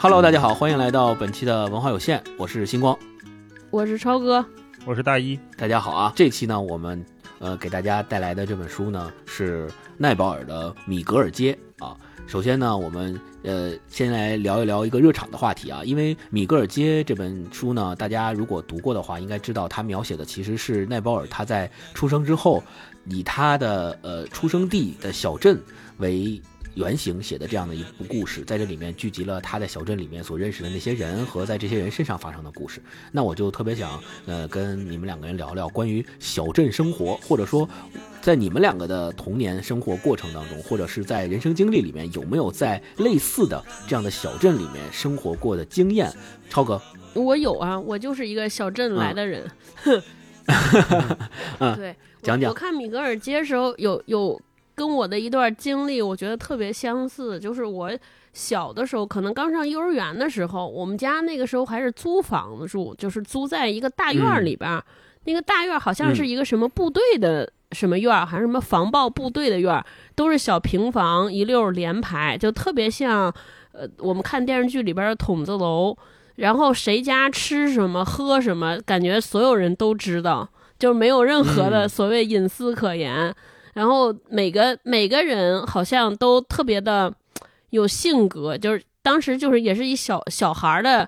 Hello，大家好，欢迎来到本期的文化有限，我是星光，我是超哥，我是大一，大家好啊！这期呢，我们呃给大家带来的这本书呢是奈保尔的《米格尔街》啊。首先呢，我们呃先来聊一聊一个热场的话题啊，因为《米格尔街》这本书呢，大家如果读过的话，应该知道它描写的其实是奈保尔他在出生之后，以他的呃出生地的小镇为。原型写的这样的一部故事，在这里面聚集了他在小镇里面所认识的那些人和在这些人身上发生的故事。那我就特别想，呃，跟你们两个人聊聊关于小镇生活，或者说，在你们两个的童年生活过程当中，或者是在人生经历里面，有没有在类似的这样的小镇里面生活过的经验？超哥，我有啊，我就是一个小镇来的人。嗯，对，讲讲。我看米格尔街时候有有。跟我的一段经历，我觉得特别相似。就是我小的时候，可能刚上幼儿园的时候，我们家那个时候还是租房子住，就是租在一个大院里边。那个大院好像是一个什么部队的什么院，还是什么防暴部队的院，都是小平房，一溜连排，就特别像呃我们看电视剧里边的筒子楼。然后谁家吃什么喝什么，感觉所有人都知道，就没有任何的所谓隐私可言。然后每个每个人好像都特别的有性格，就是当时就是也是一小小孩的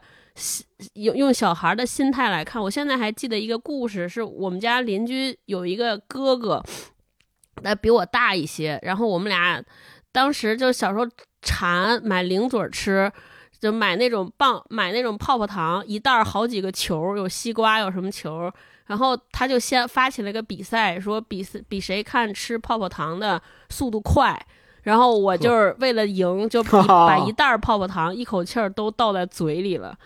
用用小孩的心态来看。我现在还记得一个故事，是我们家邻居有一个哥哥，那比我大一些。然后我们俩当时就小时候馋买零嘴吃，就买那种棒买那种泡泡糖，一袋好几个球，有西瓜有什么球。然后他就先发起了一个比赛，说比比谁看吃泡泡糖的速度快。然后我就是为了赢，就 把一 袋泡泡糖一口气儿都倒在嘴里了。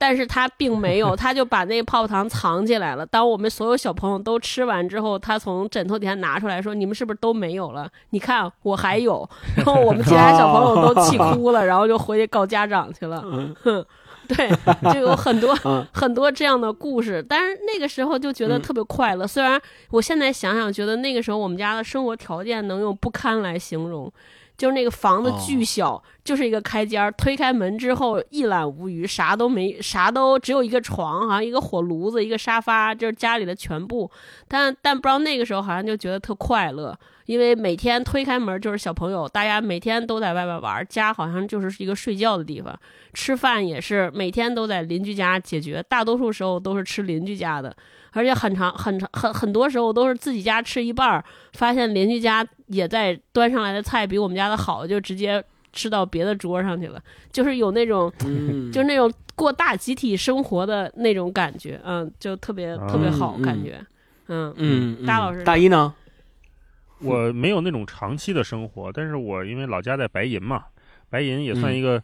但是他并没有，他就把那泡泡糖藏起来了。当我们所有小朋友都吃完之后，他从枕头底下拿出来说：“你们是不是都没有了？你看我还有。”然后我们其他小朋友都气哭了，然后就回去告家长去了。哼。对，就有很多很多这样的故事，但是那个时候就觉得特别快乐。虽然我现在想想，觉得那个时候我们家的生活条件能用不堪来形容，就是那个房子巨小，就是一个开间儿，推开门之后一览无余，啥都没，啥都只有一个床，好像一个火炉子，一个沙发，就是家里的全部。但但不知道那个时候好像就觉得特快乐。因为每天推开门就是小朋友，大家每天都在外边玩，家好像就是一个睡觉的地方，吃饭也是每天都在邻居家解决，大多数时候都是吃邻居家的，而且很长很长很很多时候都是自己家吃一半儿，发现邻居家也在端上来的菜比我们家的好，就直接吃到别的桌上去了，就是有那种，就是那种过大集体生活的那种感觉，嗯，就特别特别好感觉，嗯嗯，大老师大一呢？我没有那种长期的生活，但是我因为老家在白银嘛，白银也算一个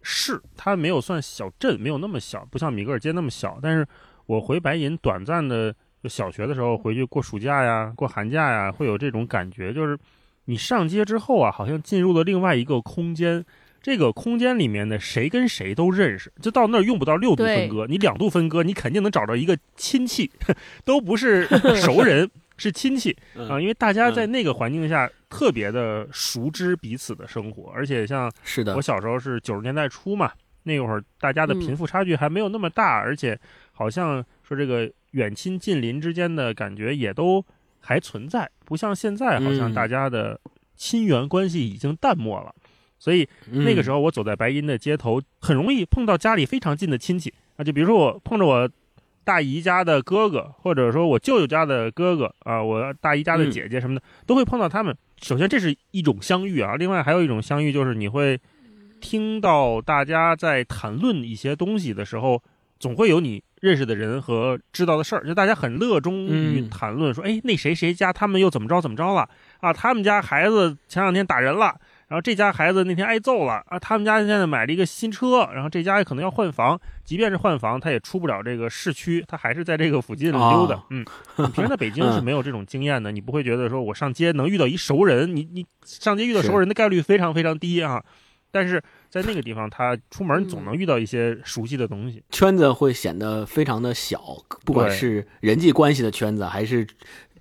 市，它没有算小镇，没有那么小，不像米格尔街那么小。但是我回白银短暂的，就小学的时候回去过暑假呀，过寒假呀，会有这种感觉，就是你上街之后啊，好像进入了另外一个空间，这个空间里面的谁跟谁都认识，就到那儿用不到六度分割，你两度分割，你肯定能找到一个亲戚，都不是 熟人。是亲戚啊，因为大家在那个环境下特别的熟知彼此的生活，而且像是的，我小时候是九十年代初嘛，那会儿大家的贫富差距还没有那么大，而且好像说这个远亲近邻之间的感觉也都还存在，不像现在好像大家的亲缘关系已经淡漠了，所以那个时候我走在白银的街头，很容易碰到家里非常近的亲戚啊，就比如说我碰着我。大姨家的哥哥，或者说我舅舅家的哥哥啊，我大姨家的姐姐什么的，都会碰到他们。首先，这是一种相遇啊；另外，还有一种相遇，就是你会听到大家在谈论一些东西的时候，总会有你认识的人和知道的事儿，就大家很热衷于谈论，说：“哎，那谁谁家他们又怎么着怎么着了啊？他们家孩子前两天打人了。”然后这家孩子那天挨揍了啊！他们家现在买了一个新车，然后这家可能要换房。即便是换房，他也出不了这个市区，他还是在这个附近溜达。嗯，你平时在北京是没有这种经验的，你不会觉得说我上街能遇到一熟人，你你上街遇到熟人的概率非常非常低啊。但是在那个地方，他出门总能遇到一些熟悉的东西，圈子会显得非常的小，不管是人际关系的圈子还是。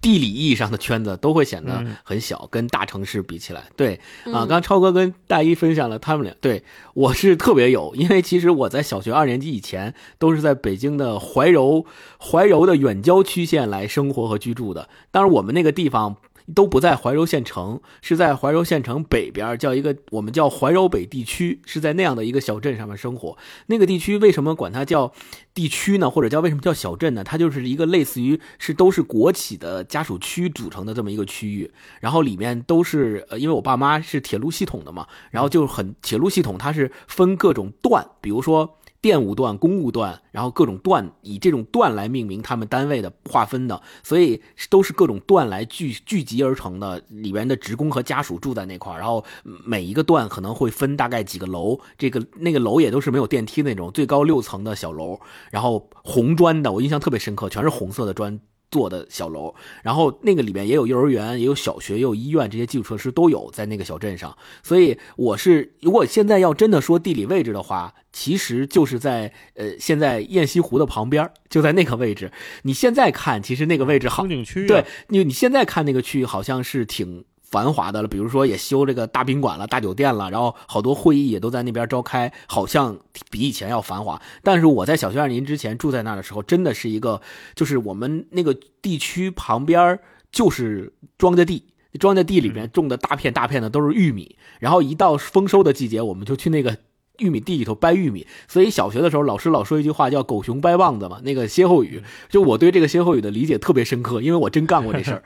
地理意义上的圈子都会显得嗯。很小，跟大城市比起来，对啊，嗯。刚超哥跟大一分享了他们俩，对我是特别有，因为其实我在小学二年级以前都是在北京的怀柔怀柔的远郊区县来生活和居住的，当然我们那个地方。都不在怀柔县城，是在怀柔县城北边，叫一个我们叫怀柔北地区，是在那样的一个小镇上面生活。那个地区为什么管它叫地区呢？或者叫为什么叫小镇呢？它就是一个类似于是都是国企的家属区组成的这么一个区域，然后里面都是呃，因为我爸妈是铁路系统的嘛，然后就很铁路系统它是分各种段，比如说。电务段、公务段，然后各种段以这种段来命名他们单位的划分的，所以都是各种段来聚聚集而成的。里边的职工和家属住在那块儿，然后每一个段可能会分大概几个楼，这个那个楼也都是没有电梯那种，最高六层的小楼，然后红砖的，我印象特别深刻，全是红色的砖。做的小楼，然后那个里面也有幼儿园，也有小学，也有医院，这些基础设施都有在那个小镇上。所以我是，如果现在要真的说地理位置的话，其实就是在呃现在雁西湖的旁边，就在那个位置。你现在看，其实那个位置好风，景区、啊，对，你你现在看那个区域好像是挺繁华的了，比如说也修这个大宾馆了、大酒店了，然后好多会议也都在那边召开，好像比以前要繁华。但是我在小学二年之前住在那儿的时候，真的是一个，就是我们那个地区旁边就是庄稼地。庄稼地里面种的大片大片的都是玉米，然后一到丰收的季节，我们就去那个玉米地里头掰玉米。所以小学的时候，老师老说一句话叫“狗熊掰棒子”嘛，那个歇后语，就我对这个歇后语的理解特别深刻，因为我真干过这事儿。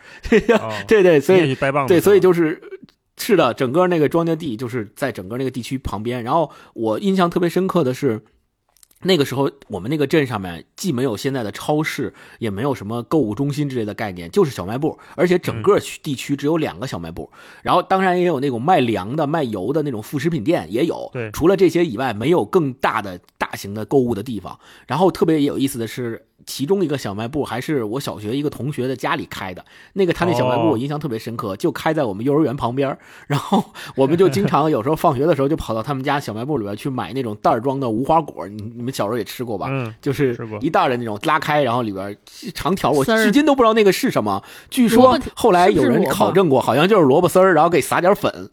哦 对对，所以掰棒子对，所以就是是的，整个那个庄稼地就是在整个那个地区旁边。然后我印象特别深刻的是。那个时候，我们那个镇上面既没有现在的超市，也没有什么购物中心之类的概念，就是小卖部，而且整个区地区只有两个小卖部。然后当然也有那种卖粮的、卖油的那种副食品店也有。对除了这些以外，没有更大的大型的购物的地方。然后特别有意思的是，其中一个小卖部还是我小学一个同学的家里开的。那个他那小卖部哦我印象特别深刻，就开在我们幼儿园旁边。然后我们就经常有时候放学的时候就跑到他们家小卖部里边去买那种袋装的无花果。你你们小时候也吃过吧？嗯，就是一袋的那种拉开，然后里边长条，我至今都不知道那个是什么。据说后来有人考证过，好像就是萝卜丝儿，然后给撒点粉。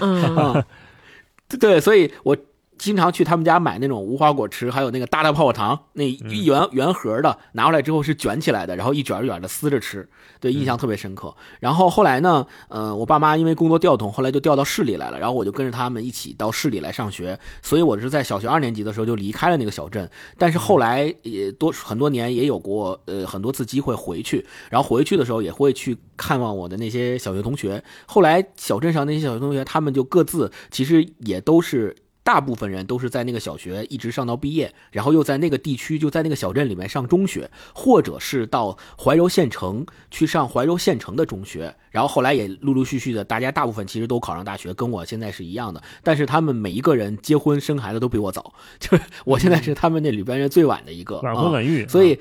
嗯，啊，对，所以我经常去他们家买那种无花果吃，还有那个大大泡泡糖，那一圆圆盒的，拿回来之后是卷起来的，然后一卷一卷的撕着吃，对，印象特别深刻。然后后来呢，呃，我爸妈因为工作调动，后来就调到市里来了，然后我就跟着他们一起到市里来上学，所以我是在小学二年级的时候就离开了那个小镇，但是后来也多很多年也有过呃很多次机会回去，然后回去的时候也会去看望我的那些小学同学。后来小镇上那些小学同学，他们就各自其实也都是。大部分人都是在那个小学一直上到毕业，然后又在那个地区，就在那个小镇里面上中学，或者是到怀柔县城去上怀柔县城的中学，然后后来也陆陆续续的，大家大部分其实都考上大学，跟我现在是一样的。但是他们每一个人结婚生孩子都比我早，就是我现在是他们那里边人最晚的一个，晚啊婚晚育，所以，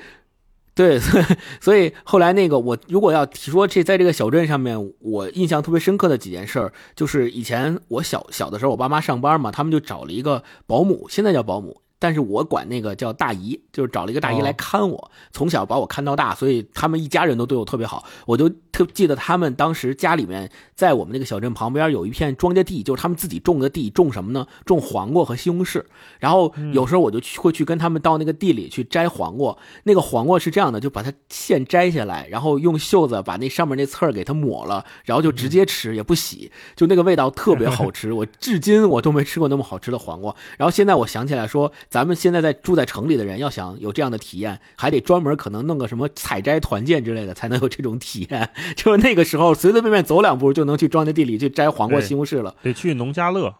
对，所以后来那个我如果要提说这在这个小镇上面，我印象特别深刻的几件事儿，就是以前我小小的时候，我爸妈上班嘛，他们就找了一个保姆，现在叫保姆。但是我管那个叫大姨，就是找了一个大姨哦来看我，从小把我看到大，所以他们一家人都对我特别好。我就特记得他们当时家里面在我们那个小镇旁边有一片庄稼地，就是他们自己种的地，种什么呢？种黄瓜和西红柿。然后有时候我就去会去跟他们到那个地里去摘黄瓜。那个黄瓜是这样的，就把它现摘下来，然后用袖子把那上面那刺儿给它抹了，然后就直接吃，也不洗，就那个味道特别好吃。我至今我都没吃过那么好吃的黄瓜。然后现在我想起来说，咱们现在在住在城里的人，要想有这样的体验，还得专门可能弄个什么采摘团建之类的，才能有这种体验。就是那个时候随随便便走两步就能去庄稼地里去摘黄瓜、西红柿了。得去农家乐。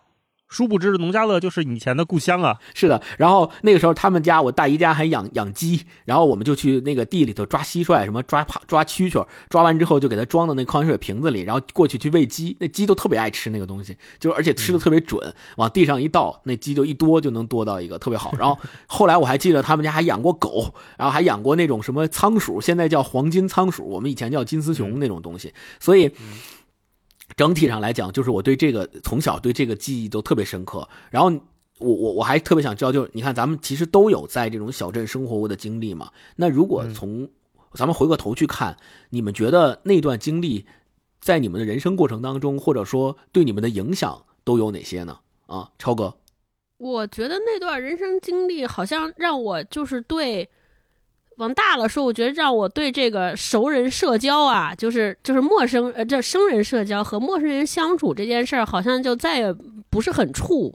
殊不知，农家乐就是以前的故乡啊！是的，然后那个时候他们家我大姨家还养养鸡，然后我们就去那个地里头抓蟋蟀，什么抓爬抓蛐蛐，抓完之后就给它装到那矿泉水瓶子里，然后过去去喂鸡，那鸡都特别爱吃那个东西，就而且吃的特别准，往地上一倒，那鸡就一多就能多到一个特别好。然后后来我还记得他们家还养过狗，然后还养过那种什么仓鼠，现在叫黄金仓鼠，我们以前叫金丝熊那种东西，所以。整体上来讲，就是我对这个从小对这个记忆都特别深刻。然后我我我还特别想知道，就是你看咱们其实都有在这种小镇生活过的经历嘛。那如果从咱们回过头去看，你们觉得那段经历在你们的人生过程当中，或者说对你们的影响都有哪些呢？啊，超哥，我觉得那段人生经历好像让我就是对，往大了说，我觉得让我对这个熟人社交啊，就是就是陌生呃这生人社交和陌生人相处这件事儿，好像就再也不是很怵，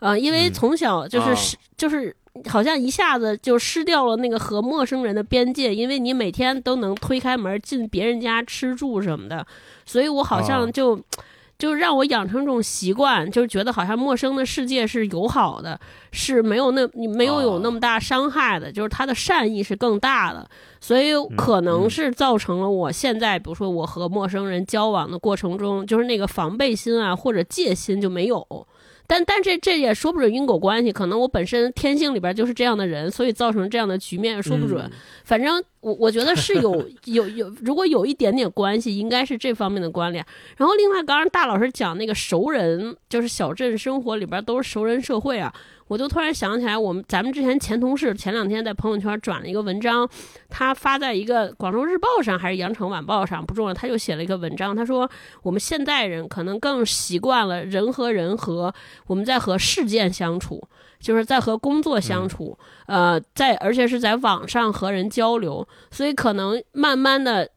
呃，因为嗯从小就是、哦是就是。好像一下子就失掉了那个和陌生人的边界，因为你每天都能推开门进别人家吃住什么的，所以我好像哦就、就让我养成这种习惯，就是觉得好像陌生的世界是友好的，是没有那你没有有那么大伤害的，就是他的善意是更大的，所以可能是造成了我现在，比如说我和陌生人交往的过程中，就是那个防备心啊或者戒心就没有。但但这这也说不准因果关系，可能我本身天性里边就是这样的人，所以造成这样的局面，说不准。嗯反正我我觉得是有 有有，如果有一点点关系，应该是这方面的关联。然后另外，刚刚大老师讲那个熟人，就是小镇生活里边都是熟人社会啊，我就突然想起来，我们咱们之前前同事前两天在朋友圈转了一个文章，他发在一个广州日报上还是羊城晚报上不重要，他就写了一个文章，他说我们现代人可能更习惯了人和人和我们在和事件相处。就是在和工作相处，呃，在而且是在网上和人交流，所以可能慢慢的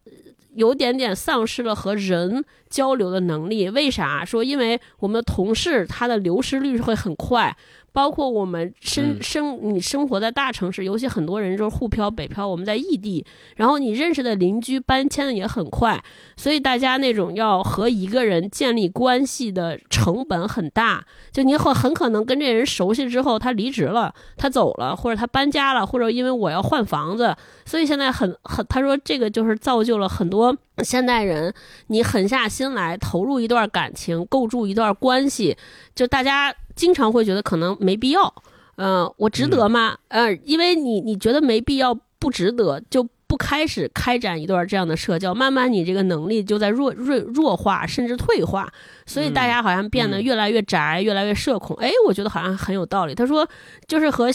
有点点丧失了和人交流的能力。为啥？说因为我们的同事他的流失率会很快。包括我们生嗯生你生活在大城市，尤其很多人就是沪漂、北漂，我们在异地，然后你认识的邻居搬迁的也很快，所以大家那种要和一个人建立关系的成本很大。就你很很可能跟这人熟悉之后，他离职了，他走了，或者他搬家了，或者因为我要换房子，所以现在很很，他说这个就是造就了很多现代人，你狠下心来投入一段感情，构筑一段关系，就大家经常会觉得可能没必要，嗯、我值得吗？呃，因为你你觉得没必要，不值得，就不开始开展一段这样的社交，慢慢你这个能力就在弱弱弱化，甚至退化，所以大家好像变得嗯越来越宅，越来越社恐。哎，我觉得好像很有道理。他说，就是和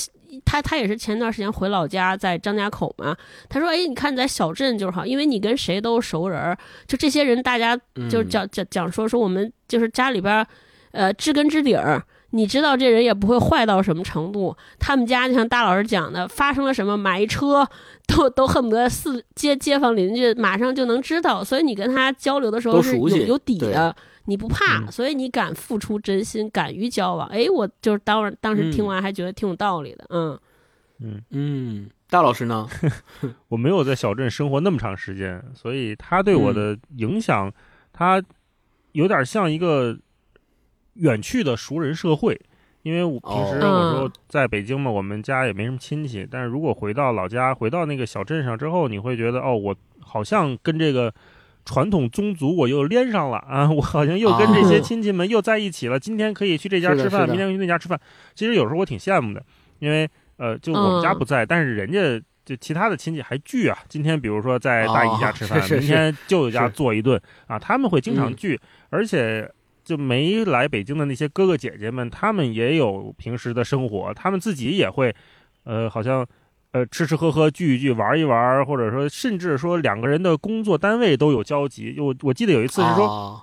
他他也是前段时间回老家，在张家口嘛。他说，哎，你看你在小镇就是好，因为你跟谁都是熟人儿，就这些人大家就讲讲讲说说我们就是家里边儿，呃，知根知底儿。你知道这人也不会坏到什么程度，他们家就像大老师讲的，发生了什么买一车，都都恨不得四街街坊邻居马上就能知道，所以你跟他交流的时候是有有底的，你不怕，嗯。所以你敢付出真心，敢于交往。哎，我就是当当时听完还觉得挺有道理的，嗯。嗯，嗯，大老师呢？我没有在小镇生活那么长时间，所以他对我的影响，他有点像一个远去的熟人社会。因为我平时哦我说在北京嘛，我们家也没什么亲戚，但是如果回到老家，回到那个小镇上之后，你会觉得哦，我好像跟这个传统宗族我又连上了啊，我好像又跟这些哦亲戚们又在一起了。今天可以去这家吃饭，明天去那家吃饭。其实有时候我挺羡慕的，因为呃，就我们家嗯不在，但是人家就其他的亲戚还聚啊。今天比如说在大姨家吃饭，明天舅舅家做一顿啊，他们会经常嗯聚，而且。就没来北京的那些哥哥姐姐们，他们也有平时的生活，他们自己也会，呃，好像，呃，吃吃喝喝聚一聚，玩一玩，或者说，甚至说两个人的工作单位都有交集。我我记得有一次是说，哦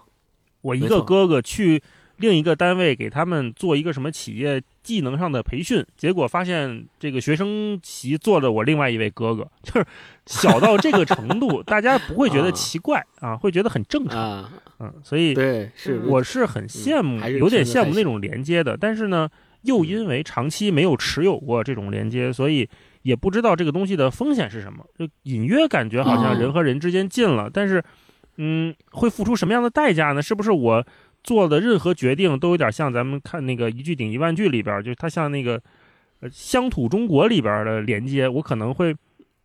我一个哥哥去另一个单位给他们做一个什么企业技能上的培训，结果发现这个学生席坐着我另外一位哥哥，就是小到这个程度，大家不会觉得啊奇怪啊，会觉得很正常。啊，嗯，所以对，是。嗯我是很羡慕，有点羡慕那种连接的，但是呢，又因为长期没有持有过这种连接，所以也不知道这个东西的风险是什么，就隐约感觉好像哦人和人之间近了，但是，嗯，会付出什么样的代价呢？是不是我做的任何决定都有点像咱们看那个一句顶一万句里边，就是它像那个呃乡土中国里边的连接，我可能会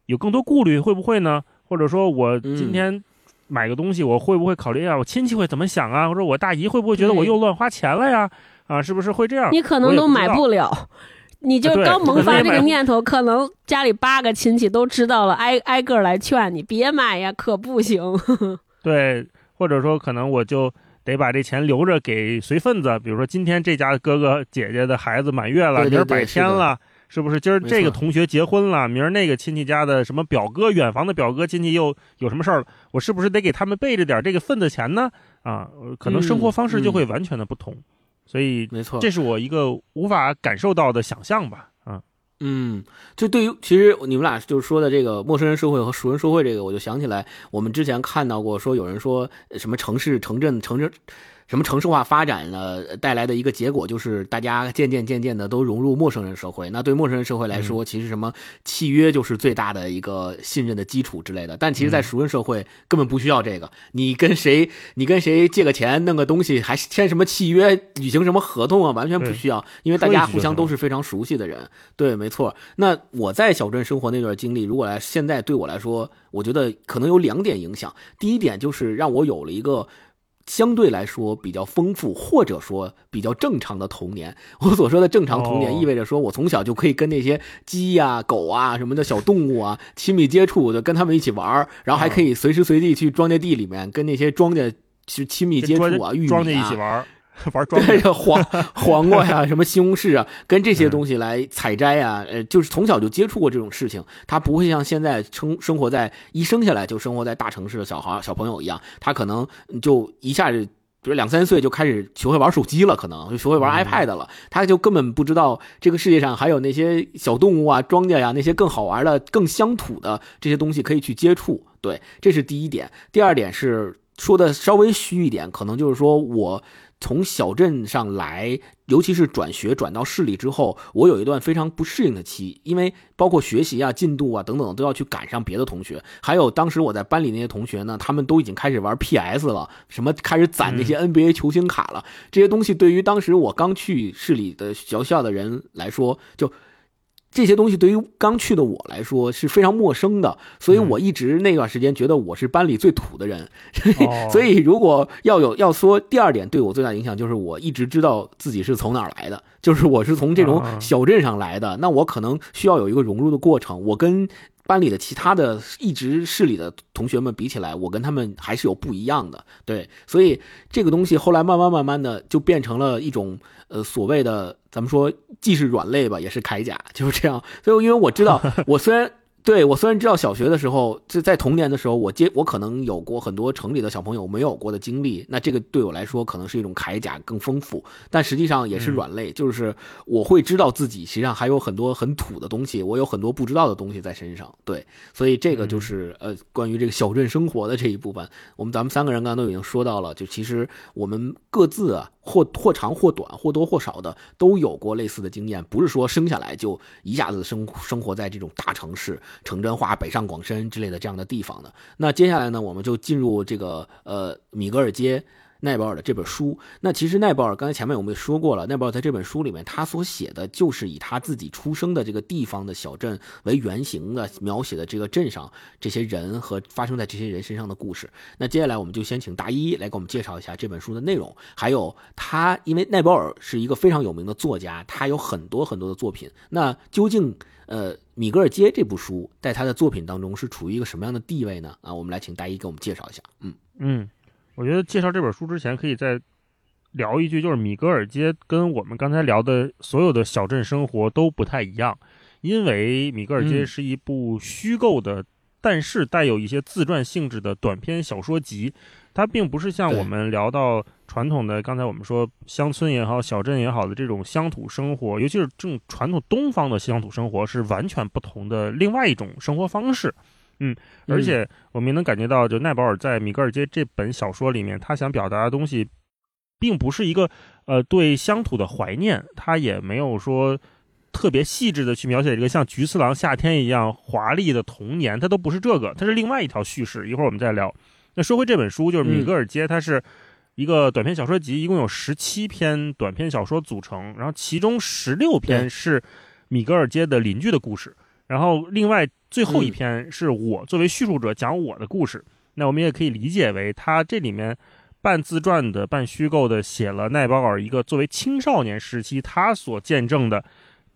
有更多顾虑，会不会呢？或者说我今嗯天买个东西，我会不会考虑啊？我亲戚会怎么想啊？或者我大姨会不会觉得我又乱花钱了呀？啊，是不是会这样？你可能都买不了。你就刚萌发这个念头，可能家里八个亲戚都知道了，挨挨个来劝你别买呀，可不行。对，或者说可能我就得把这钱留着给随份子，比如说今天这家哥哥姐姐的孩子满月了，明儿百天了，是不是？今儿这个同学结婚了，明儿那个亲戚家的什么表哥、远房的表哥亲戚又有什么事儿了？我是不是得给他们备着点这个份子钱呢？啊，呃可能生活方式就会完全的不同。所以没错，这是我一个无法感受到的想象吧。嗯，就对于其实你们俩就是说的这个陌生人社会和熟人社会这个，我就想起来我们之前看到过，说有人说什么城市、城镇、城镇。什么城市化发展呢带来的一个结果，就是大家渐渐渐渐的都融入陌生人社会。那对陌生人社会来说，其实什么契约就是最大的一个信任的基础之类的。但其实，在熟人社会根本不需要这个。你跟谁，你跟谁借个钱，弄个东西，还签什么契约，履行什么合同啊，完全不需要，因为大家互相都是非常熟悉的人。对，没错。那我在小镇生活那段经历，如果来现在对我来说，我觉得可能有两点影响。第一点就是让我有了一个。相对来说比较丰富，或者说比较正常的童年。我所说的正常童年，意味着说我从小就可以跟那些鸡呀、狗啊什么的小动物啊亲密接触，就跟他们一起玩然后还可以随时随地去庄稼地里面跟那些庄稼去亲密接触啊，玉米啊，庄稼一起玩。玩庄对 黄 黄瓜呀，什么西红柿啊，跟这些东西来采摘啊，呃，就是从小就接触过这种事情，他不会像现在生生活在一生下来就生活在大城市的小孩小朋友一样，他可能就一下子，比如两三岁就开始学会玩手机了，可能就学会玩 iPad 了，他就根本不知道这个世界上还有那些小动物啊、庄稼呀那些更好玩的、更乡土的这些东西可以去接触。对，这是第一点。第二点是说的稍微虚一点，可能就是说我。从小镇上来，尤其是转学转到市里之后，我有一段非常不适应的期，因为包括学习啊、进度啊等等都要去赶上别的同学。还有当时我在班里那些同学呢，他们都已经开始玩 PS 了，什么开始攒那些 NBA 球星卡了。这些东西对于当时我刚去市里的学校的人来说，就。这些东西对于刚去的我来说是非常陌生的，所以我一直那段时间觉得我是班里最土的人。所以如果要有要说第二点对我最大影响，就是我一直知道自己是从哪儿来的，就是我是从这种小镇上来的。那我可能需要有一个融入的过程。我跟班里的其他的一直市里的同学们比起来，我跟他们还是有不一样的。对，所以这个东西后来慢慢慢慢的就变成了一种。呃，所谓的咱们说既是软肋吧，也是铠甲，就是这样。所以，因为我知道，我虽然。对我虽然知道小学的时候，就在童年的时候，我接我可能有过很多城里的小朋友没有过的经历，那这个对我来说可能是一种铠甲更丰富，但实际上也是软肋，就是我会知道自己实际上还有很多很土的东西，我有很多不知道的东西在身上。对，所以这个就是呃关于这个小镇生活的这一部分，我们咱们三个人刚刚都已经说到了，就其实我们各自啊或或长或短或多或少的都有过类似的经验，不是说生下来就一下子生生活在这种大城市。城镇化、北上广深之类的这样的地方的。那接下来呢，我们就进入这个呃米格尔街奈保尔的这本书。那其实奈保尔刚才前面我们也说过了，奈保尔在这本书里面，他所写的就是以他自己出生的这个地方的小镇为原型的描写的这个镇上这些人和发生在这些人身上的故事。那接下来我们就先请大一来给我们介绍一下这本书的内容，还有他，因为奈保尔是一个非常有名的作家，他有很多很多的作品。那究竟呃？米格尔街这部书在他的作品当中是处于一个什么样的地位呢？啊，我们来请大一给我们介绍一下。嗯嗯，我觉得介绍这本书之前可以再聊一句，就是米格尔街跟我们刚才聊的所有的小镇生活都不太一样，因为米格尔街是一部虚构的，但是带有一些自传性质的短篇小说集。它并不是像我们聊到传统的，刚才我们说乡村也好、小镇也好的这种乡土生活，尤其是这种传统东方的乡土生活，是完全不同的另外一种生活方式。嗯，而且我们也能感觉到，就奈保尔在《米格尔街》这本小说里面，他想表达的东西，并不是一个呃对乡土的怀念，他也没有说特别细致的去描写这个像菊次郎夏天一样华丽的童年，它都不是这个，它是另外一条叙事。一会儿我们再聊。那说回这本书，就是米格尔街，它是一个短篇小说集，一共有十七篇短篇小说组成，然后其中十六篇是米格尔街的邻居的故事，然后另外最后一篇是我作为叙述者讲我的故事。那我们也可以理解为，他这里面半自传的、半虚构的写了奈保尔一个作为青少年时期他所见证的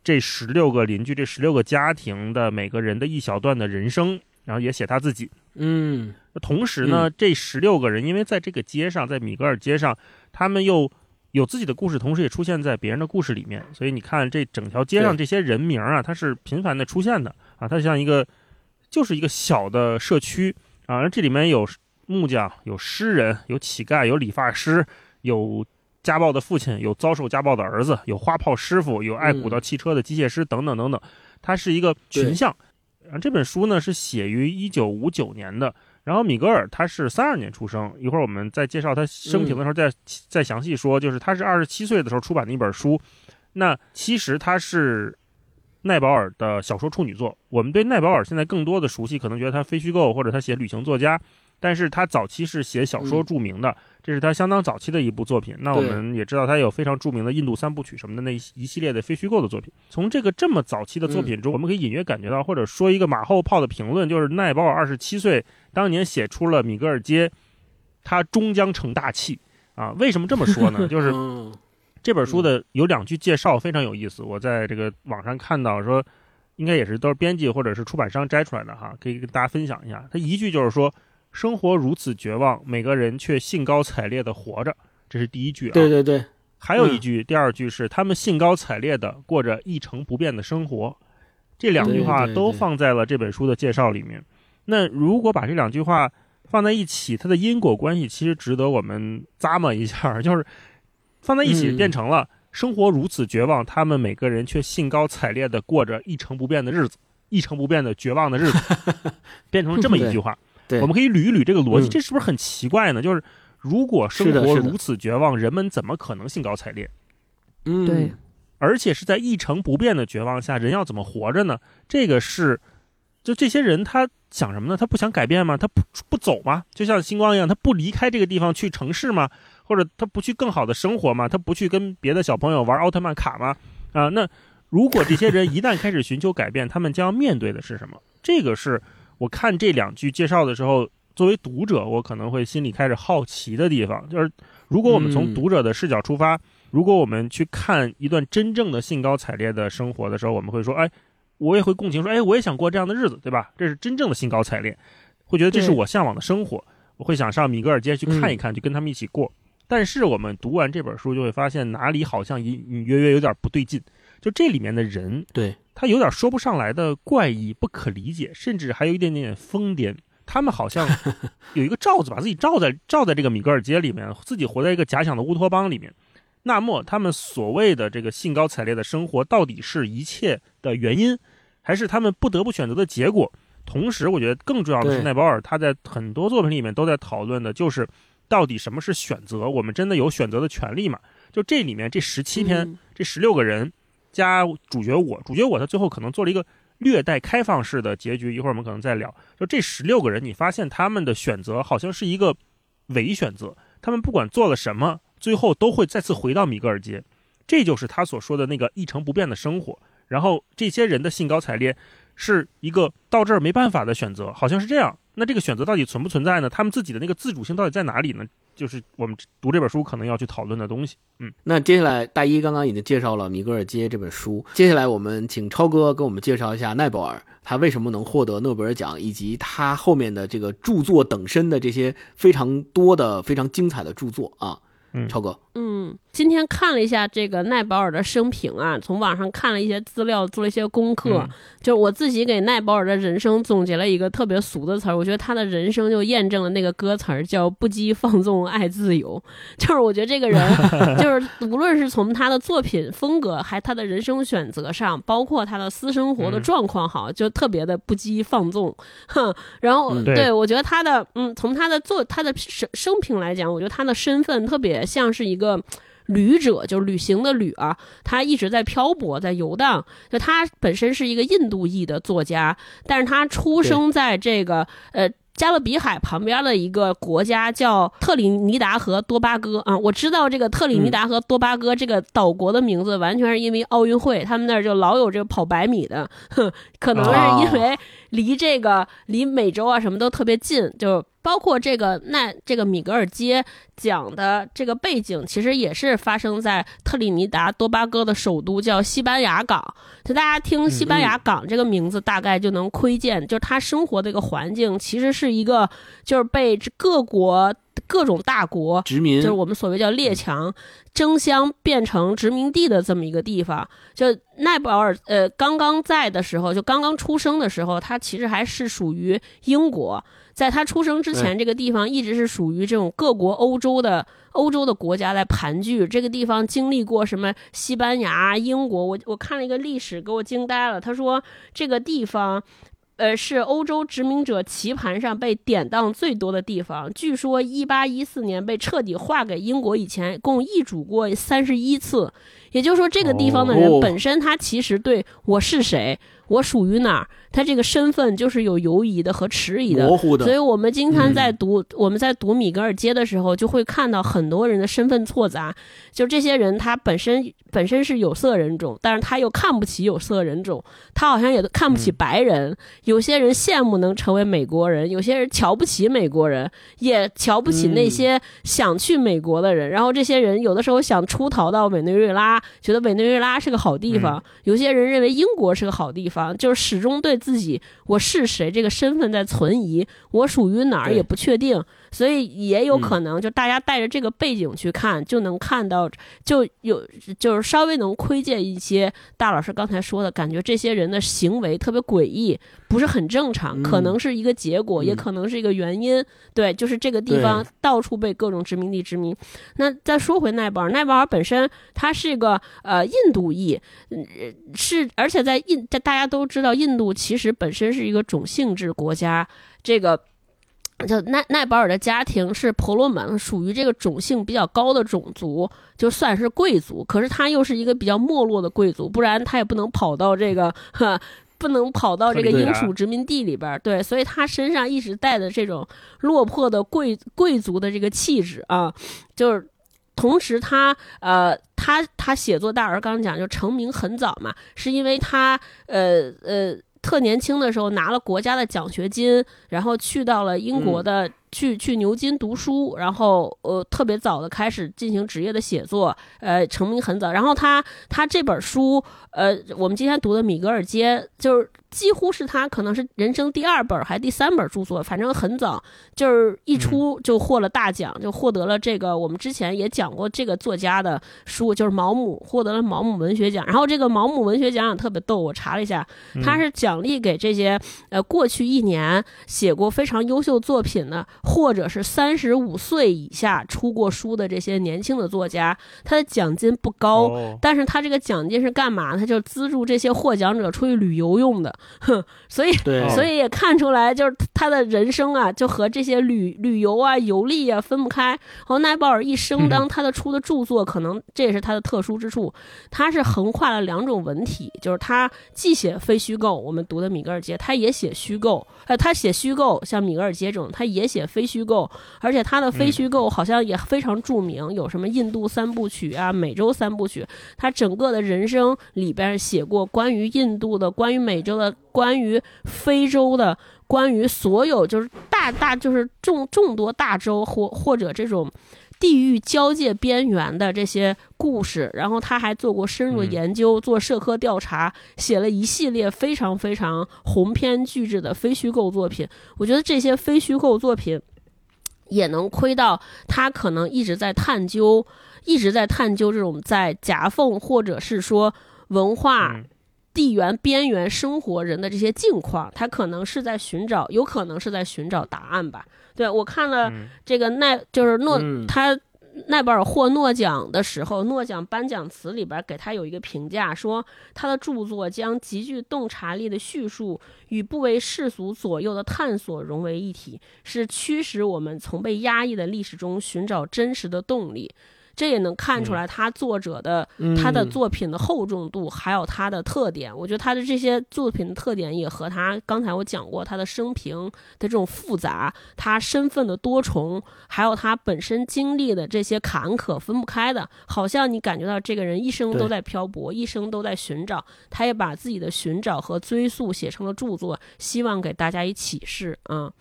这十六个邻居、这十六个家庭的每个人的一小段的人生。然后也写他自己，嗯，同时呢，这十六个人因为在这个街上，在米格尔街上，他们又有自己的故事，同时也出现在别人的故事里面。所以你看，这整条街上这些人名啊，它是频繁的出现的。啊，它像一个就是一个小的社区。啊，而这里面有木匠、有诗人、有乞丐、有理发师、有家暴的父亲、有遭受家暴的儿子、有花炮师傅、有爱鼓捣汽车的机械师等等等等，它是一个群像。然后，这本书呢是写于一九五九年的。然后米格尔他是三二年出生，一会儿我们在介绍他生平的时候再再详细说。就是他是二十七岁的时候出版的一本书，那其实他是奈保尔的小说处女作。我们对奈保尔现在更多的熟悉，可能觉得他非虚构或者他写旅行作家。但是他早期是写小说著名的，这是他相当早期的一部作品。那我们也知道他有非常著名的印度三部曲什么的那一系列的非虚构的作品。从这个这么早期的作品中，我们可以隐约感觉到，或者说一个马后炮的评论，就是奈保尔二十七岁当年写出了《米格尔街》，他终将成大器啊！为什么这么说呢？就是这本书的有两句介绍非常有意思，我在这个网上看到说，应该也是都是编辑或者是出版商摘出来的哈，可以跟大家分享一下。他一句就是说。生活如此绝望，每个人却兴高采烈的活着，这是第一句啊。对对对，还有一句，第二句是他们兴高采烈的过着一成不变的生活。这两句话都放在了这本书的介绍里面。那如果把这两句话放在一起，它的因果关系其实值得我们咂摸一下，就是放在一起变成了生活如此绝望，他们每个人却兴高采烈地过着一成不变的日子，一成不变的绝望的日子，变成了这么一句话。我们可以捋一捋这个逻辑，这是不是很奇怪呢？就是如果生活如此绝望，人们怎么可能兴高采烈？嗯，对。而且是在一成不变的绝望下，人要怎么活着呢？这个是，就这些人他想什么呢？他不想改变吗？他不不走吗？就像星光一样，他不离开这个地方去城市吗？或者他不去更好的生活吗？他不去跟别的小朋友玩奥特曼卡吗？啊，那如果这些人一旦开始寻求改变，他们将要面对的是什么？这个是。我看这两句介绍的时候，作为读者，我可能会心里开始好奇的地方，就是如果我们从读者的视角出发，如果我们去看一段真正的兴高采烈的生活的时候，我们会说，哎，我也会共情，说，哎，我也想过这样的日子，对吧？这是真正的兴高采烈，会觉得这是我向往的生活，我会想上米格尔街去看一看，就跟他们一起过。但是我们读完这本书，就会发现哪里好像隐隐约约有点不对劲，就这里面的人，对。他有点说不上来的怪异、不可理解，甚至还有一点点疯癫。他们好像 有一个罩子，把自己罩在罩在这个米格尔街里面，自己活在一个假想的乌托邦里面。那么，他们所谓的这个兴高采烈的生活，到底是一切的原因，还是他们不得不选择的结果？同时，我觉得更重要的是，奈保尔他在很多作品里面都在讨论的，就是到底什么是选择？我们真的有选择的权利吗？就这里面这十七篇，这十六个人。加主角我，主角我，他最后可能做了一个略带开放式的结局。一会儿我们可能再聊。就这十六个人，你发现他们的选择好像是一个伪选择。他们不管做了什么，最后都会再次回到米格尔街。这就是他所说的那个一成不变的生活。然后这些人的兴高采烈，是一个到这儿没办法的选择，好像是这样。那这个选择到底存不存在呢？他们自己的那个自主性到底在哪里呢？就是我们读这本书可能要去讨论的东西。嗯，那接下来大一刚刚已经介绍了《米格尔街》这本书，接下来我们请超哥给我们介绍一下奈保尔，他为什么能获得诺贝尔奖，以及他后面的这个著作等身的这些非常多的、非常精彩的著作啊。嗯，超哥，嗯，今天看了一下这个奈保尔的生平啊，从网上看了一些资料，做了一些功课，就是我自己给奈保尔的人生总结了一个特别俗的词儿，我觉得他的人生就验证了那个歌词儿，叫不羁放纵爱自由。就是我觉得这个人，就是无论是从他的作品风格，还他的人生选择上，包括他的私生活的状况，好，就特别的不羁放纵。哼，然后对我觉得他的，嗯，从他的作他的生生平来讲，我觉得他的身份特别。像是一个旅者，就是旅行的旅啊，他一直在漂泊，在游荡。就他本身是一个印度裔的作家，但是他出生在这个呃加勒比海旁边的一个国家，叫特里尼达和多巴哥啊。我知道这个特里尼达和多巴哥这个岛国的名字，完全是因为奥运会，他们那儿就老有这个跑百米的，哼，可能是因为离这个离美洲啊什么都特别近，就。包括这个那这个米格尔街讲的这个背景，其实也是发生在特立尼达多巴哥的首都叫西班牙港。就大家听西班牙港这个名字，大概就能窥见，就是他生活的一个环境，其实是一个就是被各国各种大国殖民就是我们所谓叫列强争相变成殖民地的这么一个地方。就奈保尔呃刚刚在的时候，就刚刚出生的时候，他其实还是属于英国。在他出生之前，这个地方一直是属于这种各国欧洲的欧洲的国家来盘踞。这个地方经历过什么？西班牙、英国，我我看了一个历史，给我惊呆了。他说这个地方。呃，是欧洲殖民者棋盘上被典当最多的地方。据说，一八一四年被彻底划给英国以前，共易主过三十一次。也就是说，这个地方的人本身，他其实对我是谁，我属于哪儿。他这个身份就是有犹疑的和迟疑的，模糊的。所以我们经常在读我们在读米格尔街的时候，就会看到很多人的身份错杂。就这些人，他本身本身是有色人种，但是他又看不起有色人种，他好像也看不起白人。有些人羡慕能成为美国人，有些人瞧不起美国人，也瞧不起那些想去美国的人。然后这些人有的时候想出逃到委内瑞拉，觉得委内瑞拉是个好地方。有些人认为英国是个好地方，就是始终对。自己我是谁这个身份在存疑，我属于哪儿也不确定，所以也有可能就大家带着这个背景去看，就能看到就有就是稍微能窥见一些大老师刚才说的感觉，这些人的行为特别诡异，不是很正常，可能是一个结果，也可能是一个原因。对，就是这个地方到处被各种殖民地殖民。那再说回奈保尔，奈保尔本身它是一个呃印度裔，是而且在印在大家都知道印度。其实本身是一个种姓制国家，这个叫奈奈保尔的家庭是婆罗门，属于这个种姓比较高的种族，就算是贵族。可是他又是一个比较没落的贵族，不然他也不能跑到这个，不能跑到这个英属殖民地里边。对，所以他身上一直带的这种落魄的贵贵族的这个气质啊，就是同时他呃，他他写作大儿刚讲就成名很早嘛，是因为他呃呃。特年轻的时候拿了国家的奖学金，然后去到了英国的去去牛津读书，然后呃特别早的开始进行职业的写作，呃成名很早。然后他他这本书，呃我们今天读的《米格尔街》就是。几乎是他可能是人生第二本还第三本著作，反正很早就是一出就获了大奖，就获得了这个我们之前也讲过这个作家的书，就是毛姆获得了毛姆文学奖。然后这个毛姆文学奖也特别逗，我查了一下，他是奖励给这些呃过去一年写过非常优秀作品的，或者是三十五岁以下出过书的这些年轻的作家。他的奖金不高，但是他这个奖金是干嘛？他就资助这些获奖者出去旅游用的。哼，所以所以也看出来，就是他的人生啊，就和这些旅旅游啊、游历啊分不开。然后奈保尔一生当他的出的著作，可能这也是他的特殊之处，他是横跨了两种文体，就是他既写非虚构，我们读的米格尔街，他也写虚构。呃，他写虚构，像米格尔街这种，他也写非虚构，而且他的非虚构好像也非常著名，有什么印度三部曲啊、美洲三部曲，他整个的人生里边写过关于印度的、关于美洲的。关于非洲的，关于所有就是大大就是众众多大洲或或者这种地域交界边缘的这些故事，然后他还做过深入研究，做社科调查，写了一系列非常非常鸿篇巨制的非虚构作品。我觉得这些非虚构作品也能窥到他可能一直在探究，一直在探究这种在夹缝或者是说文化。地缘边缘生活人的这些境况，他可能是在寻找，有可能是在寻找答案吧。对我看了这个奈，就是诺他奈保尔获诺奖的时候，诺奖颁奖词里边给他有一个评价，说他的著作将极具洞察力的叙述与不为世俗左右的探索融为一体，是驱使我们从被压抑的历史中寻找真实的动力。这也能看出来他作者的他的作品的厚重度，还有他的特点。我觉得他的这些作品的特点也和他刚才我讲过他的生平的这种复杂，他身份的多重，还有他本身经历的这些坎坷分不开的。好像你感觉到这个人一生都在漂泊，一生都在寻找。他也把自己的寻找和追溯写成了著作，希望给大家以启示啊。嗯，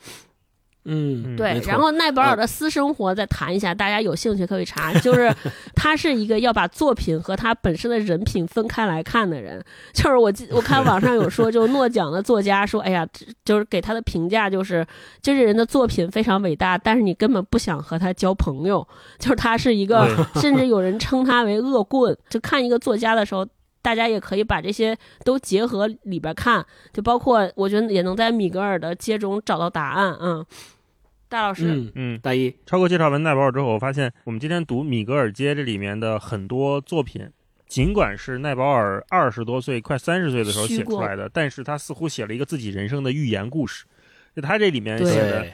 对没，错然后奈保尔的私生活再谈一下，大家有兴趣可以查。就是他是一个要把作品和他本身的人品分开来看的人。就是我记我看网上有说，就诺奖的作家说，哎呀，就是给他的评价就是，这个人的作品非常伟大，但是你根本不想和他交朋友。就是他是一个，甚至有人称他为恶棍。就看一个作家的时候。大家也可以把这些都结合里边看，就包括我觉得也能在米格尔的街中找到答案。嗯，大老师，嗯，嗯，大一，超哥介绍完奈保尔之后，我发现我们今天读《米格尔街》这里面的很多作品，尽管是奈保尔二十多岁、快三十岁的时候写出来的，但是他似乎写了一个自己人生的寓言故事。就他这里面写的，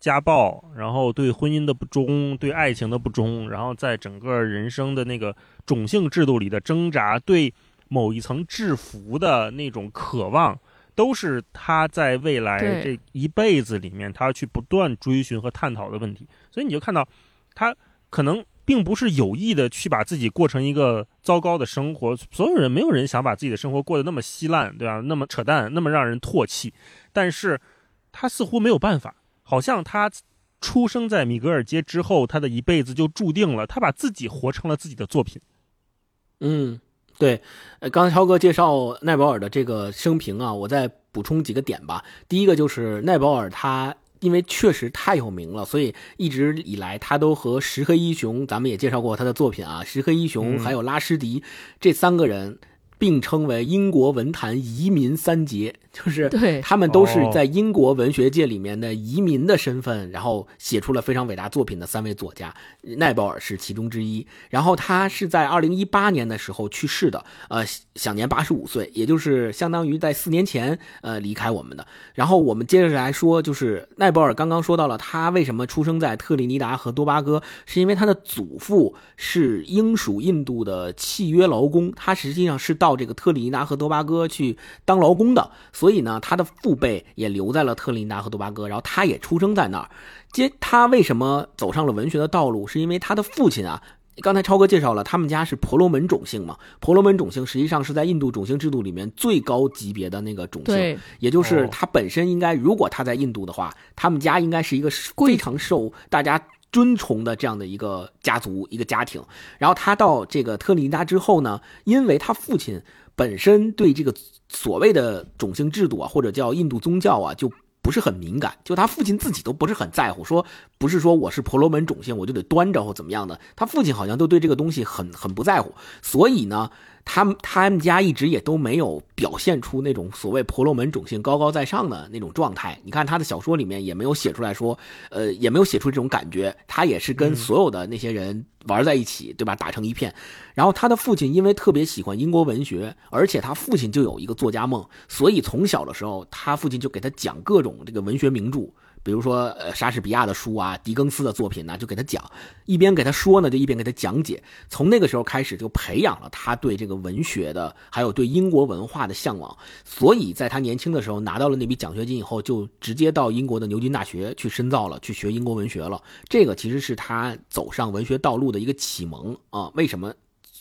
家暴，然后对婚姻的不忠，对爱情的不忠，然后在整个人生的那个种姓制度里的挣扎，对某一层制服的那种渴望，都是他在未来这一辈子里面他要去不断追寻和探讨的问题。所以你就看到，他可能并不是有意的去把自己过成一个糟糕的生活。所有人没有人想把自己的生活过得那么稀烂，对吧？那么扯淡，那么让人唾弃。但是他似乎没有办法，好像他出生在米格尔街之后，他的一辈子就注定了，他把自己活成了自己的作品。嗯，对，呃，刚才超哥介绍奈保尔的这个生平啊，我再补充几个点吧。第一个就是奈保尔他。因为确实太有名了，所以一直以来他都和石黑一雄，咱们也介绍过他的作品啊，石黑一雄嗯还有拉什迪、这三个人并称为英国文坛移民三杰，就是对他们都是哦在英国文学界里面的移民的身份，然后写出了非常伟大作品的三位作家，奈保尔是其中之一。然后他是在二零一八年的时候去世的，呃，享年八十五岁，也就是相当于在四年前呃离开我们的。然后我们接着来说，就是奈保尔刚刚说到了他为什么出生在特立尼达和多巴哥，是因为他的祖父是英属印度的契约劳工，他实际上是到这个特立尼达和多巴哥去当劳工的，所以呢，他的父辈也留在了特立尼达和多巴哥，然后他也出生在那儿。接他为什么走上了文学的道路，是因为他的父亲啊。刚才超哥介绍了，他们家是婆罗门种姓嘛？婆罗门种姓实际上是在印度种姓制度里面最高级别的那个种姓，也就是哦他本身应该，如果他在印度的话，他们家应该是一个非常受大家尊崇的这样的一个家族、一个家庭。然后他到这个特立尼达之后呢，因为他父亲本身对这个所谓的种姓制度啊，或者叫印度宗教啊，就不是很敏感，就他父亲自己都不是很在乎，说不是说我是婆罗门种姓我就得端着或怎么样的，他父亲好像都对这个东西很很不在乎，所以呢，他们他们家一直也都没有表现出那种所谓婆罗门种姓高高在上的那种状态。你看他的小说里面也没有写出来说，呃，也没有写出这种感觉，他也是跟所有的那些人玩在一起，对吧？打成一片。然后他的父亲因为特别喜欢英国文学，而且他父亲就有一个作家梦，所以从小的时候，他父亲就给他讲各种这个文学名著。比如说，呃，莎士比亚的书啊，狄更斯的作品呢、就给他讲，一边给他说呢，就一边给他讲解。从那个时候开始，就培养了他对这个文学的，还有对英国文化的向往。所以在他年轻的时候拿到了那笔奖学金以后，就直接到英国的牛津大学去深造了，去学英国文学了。这个其实是他走上文学道路的一个启蒙啊。为什么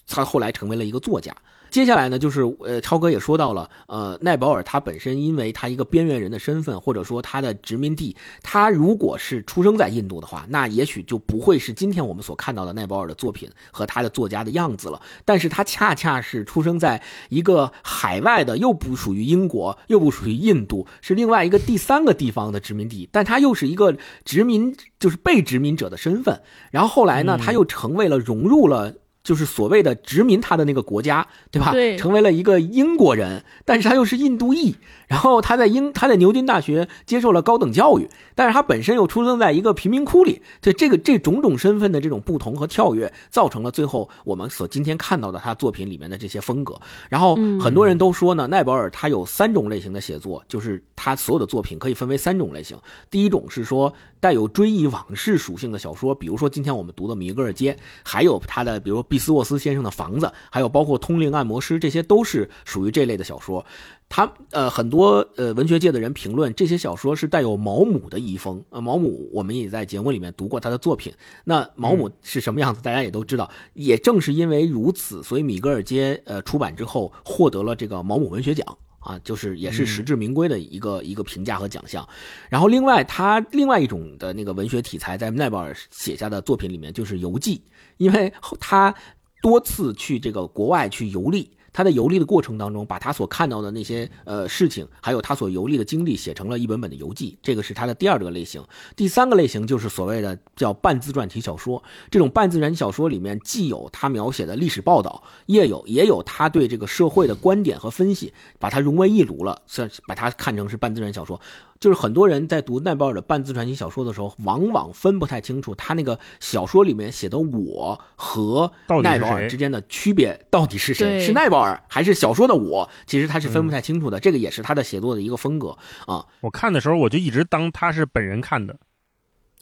他后来成为了一个作家？接下来呢，就是呃，超哥也说到了，呃，奈保尔他本身因为他一个边缘人的身份，或者说他的殖民地，他如果是出生在印度的话，那也许就不会是今天我们所看到的奈保尔的作品和他的作家的样子了。但是他恰恰是出生在一个海外的，又不属于英国，又不属于印度，是另外一个第三个地方的殖民地，但他又是一个殖民，就是被殖民者的身份。然后后来呢，嗯他又成为了融入了。就是所谓的殖民他的那个国家，对吧？对成为了一个英国人，但是他又是印度裔。然后他在英他在牛津大学接受了高等教育，但是他本身又出生在一个贫民窟里。对这个这种种身份的这种不同和跳跃，造成了最后我们所今天看到的他作品里面的这些风格。然后嗯很多人都说呢，奈保尔他有三种类型的写作，就是他所有的作品可以分为三种类型。第一种是说带有追忆往事属性的小说，比如说今天我们读的《米格尔街》，还有他的比如说毕斯沃斯先生的房子，还有包括《通灵按摩师》，这些都是属于这类的小说。他呃，很多呃文学界的人评论这些小说是带有毛姆的遗风。呃，毛姆我们也在节目里面读过他的作品。那毛姆是什么样子，大家也都知道。也正是因为如此，所以《米格尔街》呃出版之后获得了这个毛姆文学奖。啊，就是也是实至名归的一个一个评价和奖项。然后另外他另外一种的那个文学题材，在奈保尔写下的作品里面就是游记，因为他多次去这个国外去游历。他在游历的过程当中，把他所看到的那些呃事情，还有他所游历的经历，写成了一本本的游记。这个是他的第二个类型。第三个类型就是所谓的叫半自传体小说。这种半自传体小说里面，既有他描写的历史报道，也有也有他对这个社会的观点和分析，把它融为一炉了，算把它看成是半自传小说。就是很多人在读奈保尔的半自传体小说的时候，往往分不太清楚他那个小说里面写的我和奈保尔之间的区别到底是谁，是奈保尔还是小说的我？其实他是分不太清楚的。这个也是他的写作的一个风格啊。我看的时候，我就一直当他是本人看的。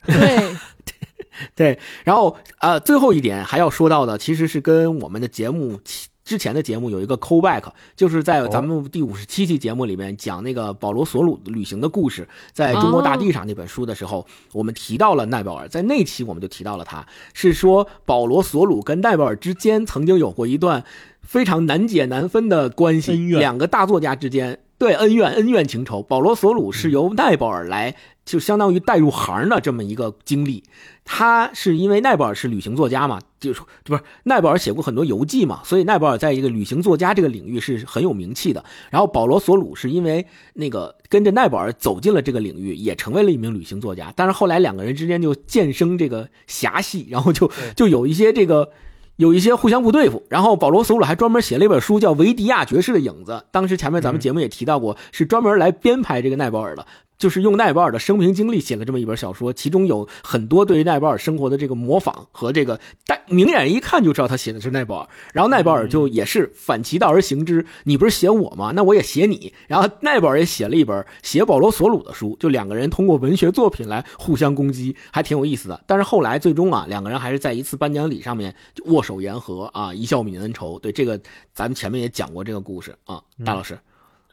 对 对，然后呃，最后一点还要说到的，其实是跟我们的节目。之前的节目有一个 callback，就是在咱们第五十七期节目里面讲那个保罗·索鲁旅行的故事，在中国大地上那本书的时候，我们提到了奈保尔，在那期我们就提到了他，是说保罗·索鲁跟奈保尔之间曾经有过一段非常难解难分的关系，两个大作家之间对恩怨恩怨情仇，保罗·索鲁是由奈保尔来。就相当于带入行的这么一个经历，他是因为奈保尔是旅行作家嘛，就是不是奈保尔写过很多游记嘛，所以奈保尔在一个旅行作家这个领域是很有名气的。然后保罗索鲁是因为那个跟着奈保尔走进了这个领域，也成为了一名旅行作家。但是后来两个人之间就渐生这个狭隙，然后就就有一些这个有一些互相不对付。然后保罗索鲁还专门写了一本书叫《维迪亚爵士的影子》，当时前面咱们节目也提到过，是专门来编排这个奈保尔的。就是用奈保尔的生平经历写了这么一本小说，其中有很多对于奈保尔生活的这个模仿和这个，但明眼人一看就知道他写的是奈保尔。然后奈保尔就也是反其道而行之，你不是写我吗？那我也写你。然后奈保尔也写了一本写保罗索鲁的书，就两个人通过文学作品来互相攻击，还挺有意思的。但是后来最终啊，两个人还是在一次颁奖礼上面握手言和啊，一笑泯恩仇。对这个，咱们前面也讲过这个故事啊，大老师。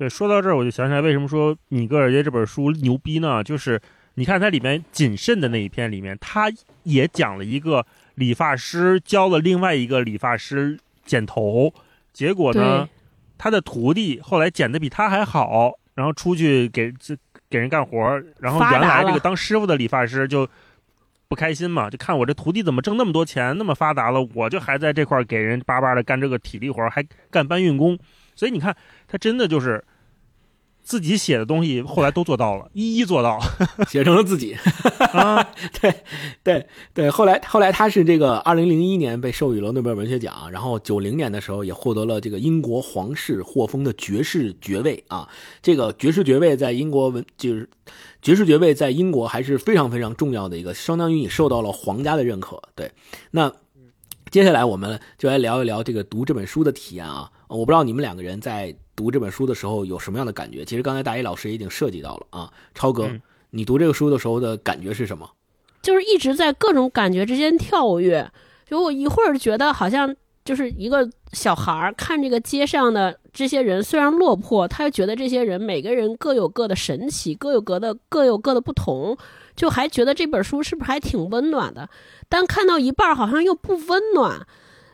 对，说到这儿，我就想起来为什么说米格尔街这本书牛逼呢？就是你看它里面谨慎的那一篇里面，他也讲了一个理发师教了另外一个理发师剪头，结果呢，他的徒弟后来剪的比他还好，然后出去给这给人干活，然后原来这个当师傅的理发师就不开心嘛，就看我这徒弟怎么挣那么多钱，那么发达了，我就还在这块给人巴巴的干这个体力活，还干搬运工。所以你看，他真的就是自己写的东西，后来都做到了，一一做到，写成了自己。啊，对，对，对。后来，后来他是这个二零零一年被授予了诺贝尔文学奖，然后九零年的时候也获得了这个英国皇室获封的爵士爵位啊。这个爵士爵位在英国文就是爵士爵位在英国还是非常非常重要的一个，相当于你受到了皇家的认可。对，那接下来我们就来聊一聊这个读这本书的体验啊。我不知道你们两个人在读这本书的时候有什么样的感觉？其实刚才大一老师已经涉及到了啊，超哥，你读这个书的时候的感觉是什么？就是一直在各种感觉之间跳跃，就我一会儿觉得好像就是一个小孩儿看这个街上的这些人，虽然落魄，他又觉得这些人每个人各有各的神奇，各有各的各有各的不同，就还觉得这本书是不是还挺温暖的？但看到一半好像又不温暖。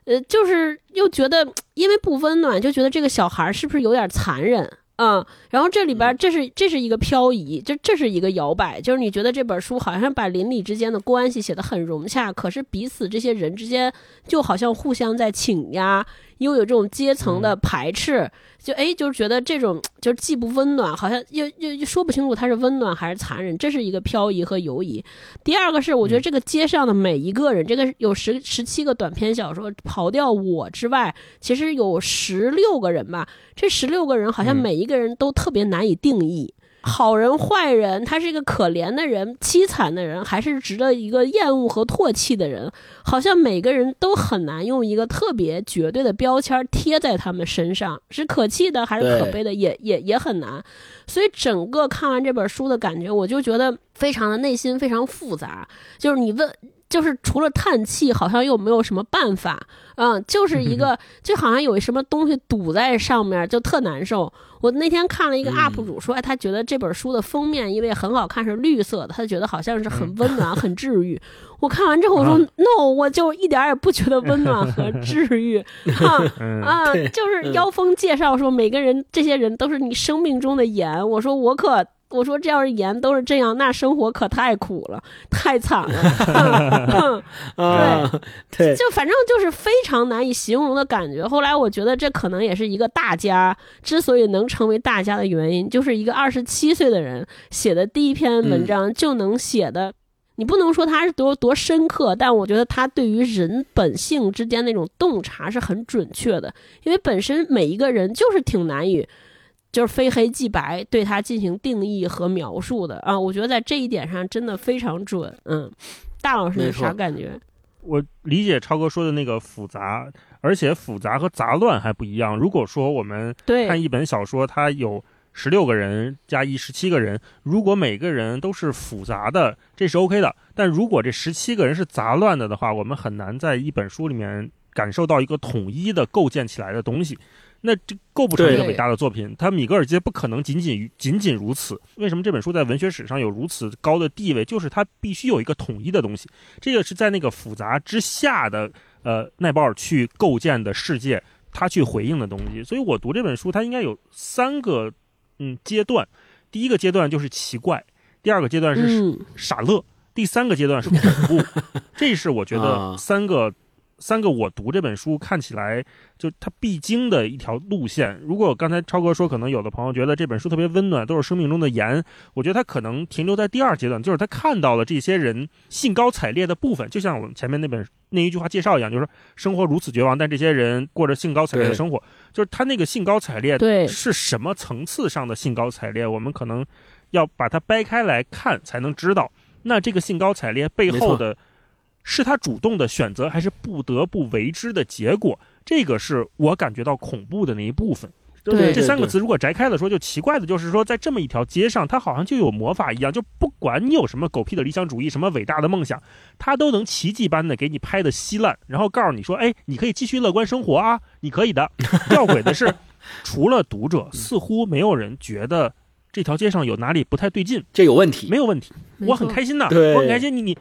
呃，就是又觉得，因为不温暖，就觉得这个小孩是不是有点残忍啊？然后这里边，这是这是一个漂移，这这是一个摇摆，就是你觉得这本书好像把邻里之间的关系写得很融洽，可是彼此这些人之间就好像互相在请压，又有这种阶层的排斥。就哎，就是觉得这种 就是既不温暖，好像又又又说不清楚它是温暖还是残忍，这是一个漂移和游移。第二个是，我觉得这个街上的每一个人，这个有十十七个短篇小说，刨掉我之外，其实有十六个人吧。这十六个人好像每一个人都特别难以定义。好人坏人，他是一个可怜的人、凄惨的人，还是值得一个厌恶和唾弃的人？好像每个人都很难用一个特别绝对的标签贴在他们身上，是可气的还是可悲的，也也也很难。所以整个看完这本书的感觉，我就觉得非常的内心非常复杂。就是你问。就是除了叹气，好像又没有什么办法。嗯，就是一个，就好像有什么东西堵在上面，就特难受。我那天看了一个 UP 主说，哎，他觉得这本书的封面因为很好看是绿色的，他觉得好像是很温暖、很治愈。我看完之后我说 No，我就一点也不觉得温暖和 治愈 啊啊！就是妖风介绍说每个人这些人都是你生命中的盐。我说我可。我说，这要是盐都是这样，那生活可太苦了，太惨了。对对，就反正就是非常难以形容的感觉。后来我觉得，这可能也是一个大家之所以能成为大家的原因，就是一个二十七岁的人写的第一篇文章就能写的，你不能说他是多多深刻，但我觉得他对于人本性之间那种洞察是很准确的，因为本身每一个人就是挺难以。就是非黑即白，对它进行定义和描述的啊，我觉得在这一点上真的非常准。嗯，大老师啥感觉？我理解超哥说的那个复杂，而且复杂和杂乱还不一样。如果说我们看一本小说，它有十六个人加一十七个人，如果每个人都是复杂的，这是 OK 的。但如果这十七个人是杂乱的的话，我们很难在一本书里面感受到一个统一的构建起来的东西。那这构不成一个伟大的作品。他米格尔街不可能仅仅仅仅如此。为什么这本书在文学史上有如此高的地位？就是它必须有一个统一的东西。这个是在那个复杂之下的呃奈保尔去构建的世界，他去回应的东西。所以我读这本书，它应该有三个嗯阶段。第一个阶段就是奇怪，第二个阶段是傻乐，第三个阶段是恐怖。这是我觉得三个。三个我读这本书看起来就它必经的一条路线。如果刚才超哥说，可能有的朋友觉得这本书特别温暖，都是生命中的盐，我觉得他可能停留在第二阶段，就是他看到了这些人兴高采烈的部分，就像我们前面那本那一句话介绍一样，就是说生活如此绝望，但这些人过着兴高采烈的生活。就是他那个兴高采烈是什么层次上的兴高采烈，我们可能要把它掰开来看才能知道。那这个兴高采烈背后的。是他主动的选择，还是不得不为之的结果？这个是我感觉到恐怖的那一部分。对这三个词，如果摘开了说，就奇怪的就是说，在这么一条街上，它好像就有魔法一样，就不管你有什么狗屁的理想主义，什么伟大的梦想，它都能奇迹般的给你拍的稀烂，然后告诉你说：“哎，你可以继续乐观生活啊，你可以的。”吊诡的是，除了读者，似乎没有人觉得这条街上有哪里不太对劲，这有问题？没有问题，我很开心呐，我很开心。你你。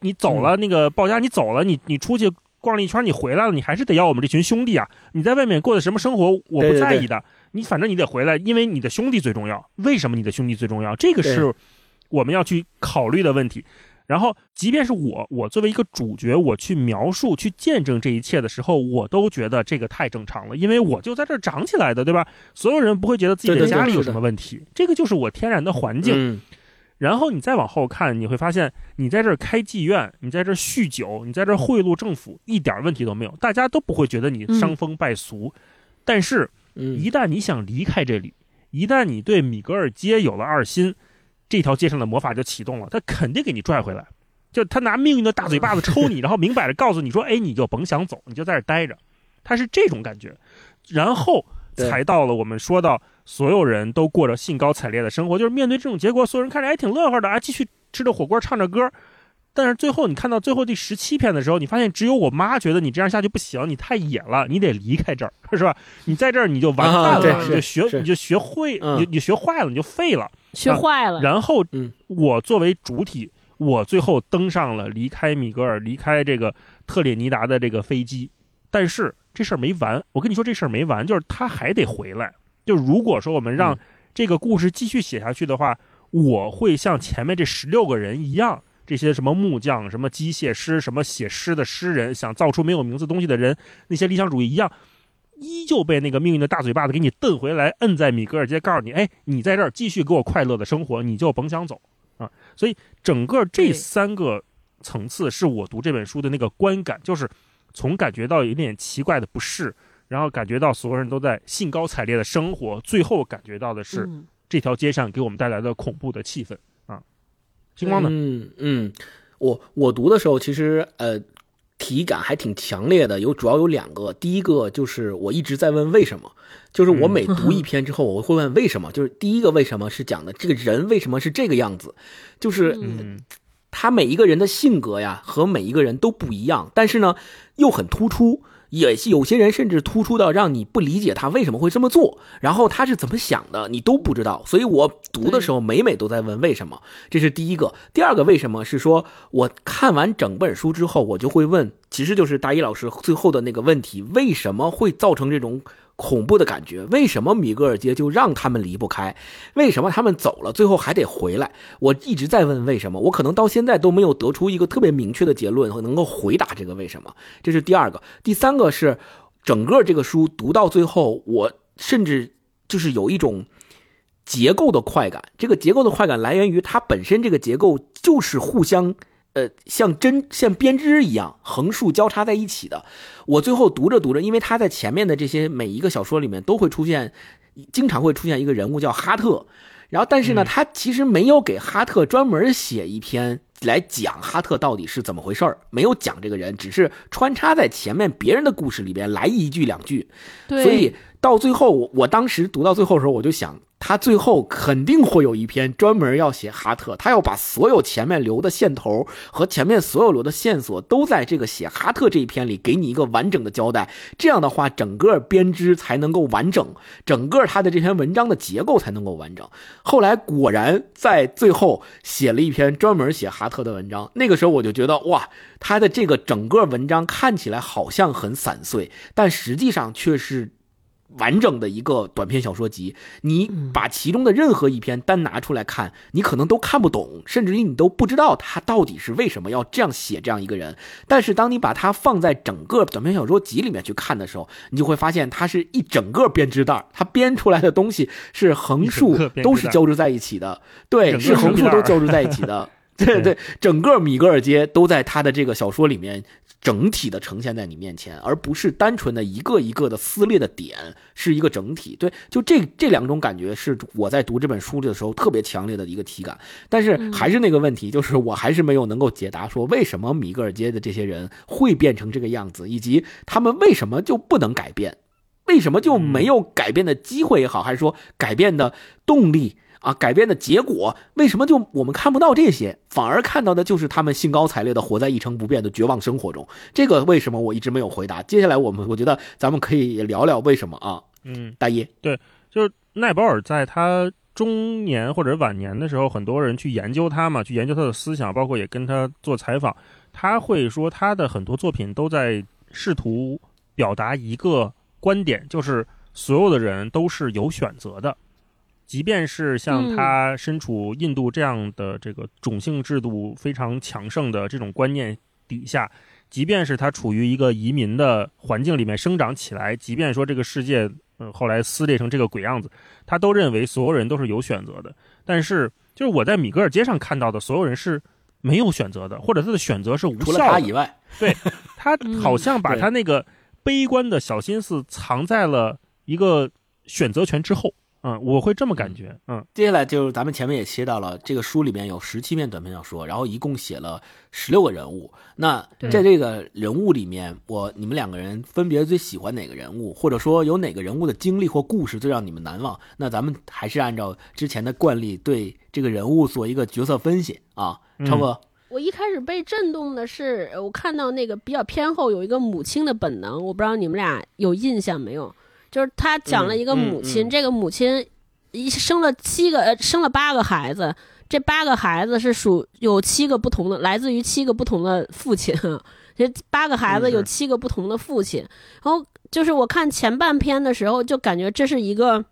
你走了，那个鲍家，你走了，你你出去逛了一圈，你回来了，你还是得要我们这群兄弟啊！你在外面过的什么生活，我不在意的。你反正你得回来，因为你的兄弟最重要。为什么你的兄弟最重要？这个是我们要去考虑的问题。然后，即便是我，我作为一个主角，我去描述、去见证这一切的时候，我都觉得这个太正常了，因为我就在这儿长起来的，对吧？所有人不会觉得自己的家里有什么问题，这个就是我天然的环境。然后你再往后看，你会发现，你在这儿开妓院，你在这儿酗酒，你在这儿贿赂政府，一点问题都没有，大家都不会觉得你伤风败俗。但是，一旦你想离开这里，一旦你对米格尔街有了二心，这条街上的魔法就启动了，他肯定给你拽回来，就他拿命运的大嘴巴子抽你，然后明摆着告诉你说：“哎，你就甭想走，你就在这待着。”他是这种感觉，然后才到了我们说到。所有人都过着兴高采烈的生活，就是面对这种结果，所有人看着还挺乐呵的啊，继续吃着火锅，唱着歌。但是最后你看到最后第十七篇的时候，你发现只有我妈觉得你这样下去不行，你太野了，你得离开这儿，是吧？你在这儿你就完蛋了，你就学你就学会，你你学坏了你就废了，学坏了。然后我作为主体，我最后登上了离开米格尔、离开这个特列尼达的这个飞机。但是这事儿没完，我跟你说这事儿没完，就是他还得回来。就如果说我们让这个故事继续写下去的话，我会像前面这十六个人一样，这些什么木匠、什么机械师、什么写诗的诗人，想造出没有名字东西的人，那些理想主义一样，依旧被那个命运的大嘴巴子给你蹬回来，摁在米格尔街，告诉你：哎，你在这儿继续给我快乐的生活，你就甭想走啊！所以整个这三个层次是我读这本书的那个观感，就是从感觉到有点奇怪的不适。然后感觉到所有人都在兴高采烈的生活，最后感觉到的是这条街上给我们带来的恐怖的气氛。啊。星光呢？嗯嗯，我我读的时候其实呃体感还挺强烈的，有主要有两个，第一个就是我一直在问为什么，就是我每读一 篇之后我会问为什么，就是第一个为什么是讲的这个人为什么是这个样子，就是他每一个人的性格呀和每一个人都不一样，但是呢又很突出。也有些人甚至突出到让你不理解他为什么会这么做，然后他是怎么想的，你都不知道。所以我读的时候每每都在问为什么，这是第一个。第二个为什么是说我看完整本书之后，我就会问，其实就是大一老师最后的那个问题：为什么会造成这种？恐怖的感觉，为什么米格尔街就让他们离不开？为什么他们走了，最后还得回来？我一直在问为什么，我可能到现在都没有得出一个特别明确的结论和能够回答这个为什么。这是第二个，第三个是整个这个书读到最后，我甚至就是有一种结构的快感。这个结构的快感来源于它本身这个结构就是互相。呃，像针像编织一样横竖交叉在一起的。我最后读着读着，因为他在前面的这些每一个小说里面都会出现，经常会出现一个人物叫哈特。然后，但是呢，他其实没有给哈特专门写一篇来讲哈特到底是怎么回事儿，没有讲这个人，只是穿插在前面别人的故事里边来一句两句。对，所以到最后，我我当时读到最后的时候，我就想。他最后肯定会有一篇专门要写哈特，他要把所有前面留的线头和前面所有留的线索都在这个写哈特这一篇里给你一个完整的交代。这样的话，整个编织才能够完整，整个他的这篇文章的结构才能够完整。后来果然在最后写了一篇专门写哈特的文章。那个时候我就觉得哇，他的这个整个文章看起来好像很散碎，但实际上却是。完整的一个短篇小说集，你把其中的任何一篇单拿出来看，你可能都看不懂，甚至于你都不知道他到底是为什么要这样写这样一个人。但是当你把它放在整个短篇小说集里面去看的时候，你就会发现它是一整个编织袋，它编出来的东西是横竖都是交织在一起的，对，是横竖都交织在一起的。对对，整个米格尔街都在他的这个小说里面整体的呈现在你面前，而不是单纯的一个一个的撕裂的点，是一个整体。对，就这这两种感觉是我在读这本书的时候特别强烈的一个体感。但是还是那个问题，就是我还是没有能够解答说为什么米格尔街的这些人会变成这个样子，以及他们为什么就不能改变，为什么就没有改变的机会也好，还是说改变的动力？啊，改变的结果为什么就我们看不到这些，反而看到的就是他们兴高采烈的活在一成不变的绝望生活中？这个为什么我一直没有回答？接下来我们我觉得咱们可以聊聊为什么啊？嗯，大一，对，就是奈保尔在他中年或者晚年的时候，很多人去研究他嘛，去研究他的思想，包括也跟他做采访，他会说他的很多作品都在试图表达一个观点，就是所有的人都是有选择的。即便是像他身处印度这样的这个种姓制度非常强盛的这种观念底下，即便是他处于一个移民的环境里面生长起来，即便说这个世界嗯后来撕裂成这个鬼样子，他都认为所有人都是有选择的。但是，就是我在米格尔街上看到的所有人是没有选择的，或者他的选择是无效的。除了他以外，对 他好像把他那个悲观的小心思藏在了一个选择权之后。嗯，我会这么感觉。嗯，接下来就是咱们前面也切到了，这个书里面有十七篇短篇小说，然后一共写了十六个人物。那在这个人物里面，我你们两个人分别最喜欢哪个人物，或者说有哪个人物的经历或故事最让你们难忘？那咱们还是按照之前的惯例，对这个人物做一个角色分析啊。超哥，我一开始被震动的是，我看到那个比较偏后有一个母亲的本能，我不知道你们俩有印象没有？就是他讲了一个母亲，这个母亲一生了七个，生了八个孩子，这八个孩子是属有七个不同的，来自于七个不同的父亲。这八个孩子有七个不同的父亲。然后就是我看前半篇的时候，就感觉这是一个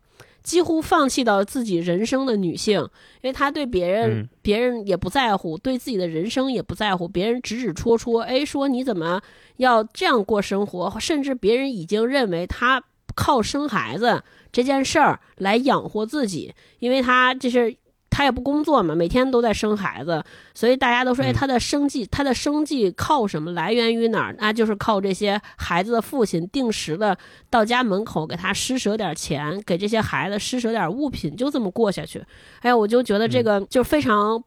几乎放弃到自己人生的女性，因为她对别人别人也不在乎，对自己的人生也不在乎，别人指指戳戳，哎，说你怎么要这样过生活，甚至别人已经认为她。靠生孩子这件事儿来养活自己，因为他这是他也不工作嘛，每天都在生孩子，所以大家都说，哎，他的生计，他的生计靠什么？来源于哪儿？那就是靠这些孩子的父亲定时的到家门口给他施舍点钱，给这些孩子施舍点物品，就这么过下去。哎呀，我就觉得这个就非常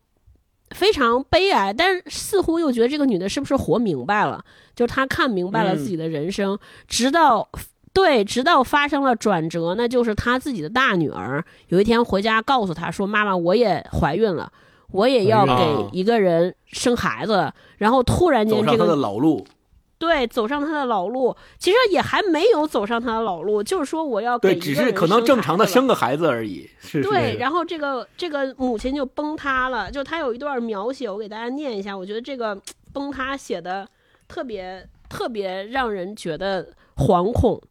非常悲哀，但是似乎又觉得这个女的是不是活明白了？就是她看明白了自己的人生，直到。对，直到发生了转折，那就是他自己的大女儿有一天回家告诉他说：“妈妈，我也怀孕了。”我也要哎给一个人生孩子，然后突然走上他的间这个老路，对走上他的老路，其实也还没有走上他的老路，就是说我要给对，只是可能正常的生个孩子而已。是，对，然后这个这个母亲就崩塌了，就他有一段描写，我给大家念一下，我觉得这个崩塌写的特别特别让人觉得惶恐。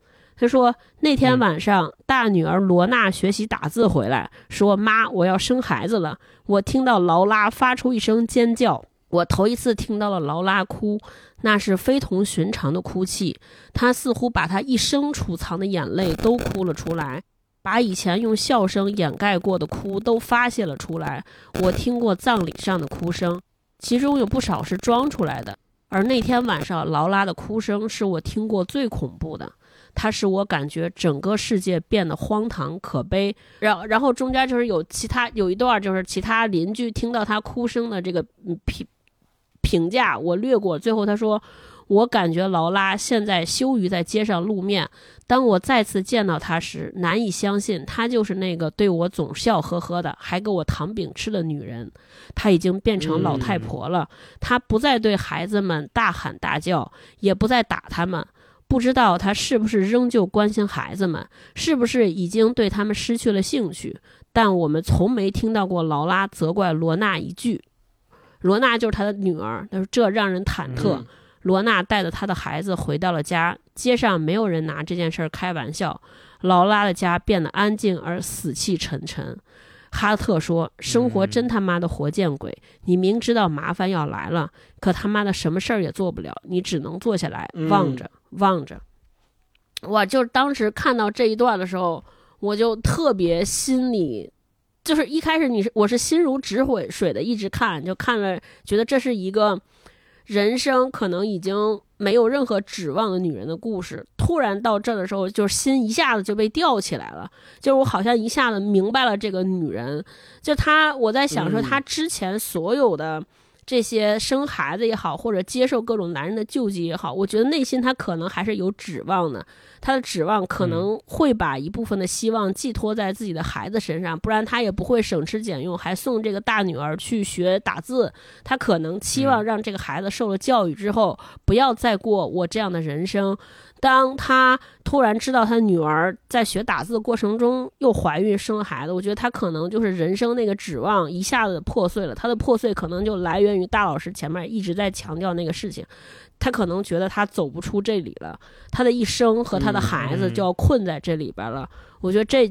他说那天嗯晚上，大女儿罗娜学习打字回来，说：“妈，我要生孩子了。”我听到劳拉发出一声尖叫，我头一次听到了劳拉哭，那是非同寻常的哭泣。她似乎把她一生储藏的眼泪都哭了出来。把以前用笑声掩盖过的哭都发泄了出来。我听过葬礼上的哭声，其中有不少是装出来的。而那天晚上，劳拉的哭声是我听过最恐怖的，它使我感觉整个世界变得荒唐可悲。然然后中间就是有其他有一段，就是其他邻居听到他哭声的这个嗯评评价，我略过。最后他说。我感觉劳拉现在羞于在街上露面。当我再次见到她时，难以相信她就是那个对我总笑呵呵的，还给我糖饼吃的女人。她已经变成老太婆了。她不再对孩子们大喊大叫，也不再打他们。不知道他是不是仍旧关心孩子们，是不是已经对他们失去了兴趣？但我们从没听到过劳拉责怪罗娜一句。罗娜就是他的女儿，他说这让人忐忑。嗯罗娜带着她的孩子回到了家，街上没有人拿这件事儿开玩笑。劳拉的家变得安静而死气沉沉。哈特说：“生活真他妈的活见鬼！你明知道麻烦要来了，可他妈的什么事儿也做不了，你只能坐下来望着望着。”我就是当时看到这一段的时候，我就特别心里，就是一开始你是我是心如止水水的一直看，就看了，觉得这是一个。人生可能已经没有任何指望的女人的故事，突然到这儿的时候，就是心一下子就被吊起来了。就是我好像一下子明白了这个女人，就她，我在想说，她之前所有的这些生孩子也好，或者接受各种男人的救济也好，我觉得内心他可能还是有指望的。他的指望可能会把一部分的希望寄托在自己的孩子身上，不然他也不会省吃俭用，还送这个大女儿去学打字。他可能期望让这个孩子受了教育之后，不要再过我这样的人生。当他突然知道他女儿在学打字的过程中又怀孕生了孩子，我觉得他可能就是人生那个指望一下子破碎了。他的破碎可能就来源于大老师前面一直在强调那个事情。他可能觉得他走不出这里了，他的一生和他的孩子就要困在这里边了。我觉得这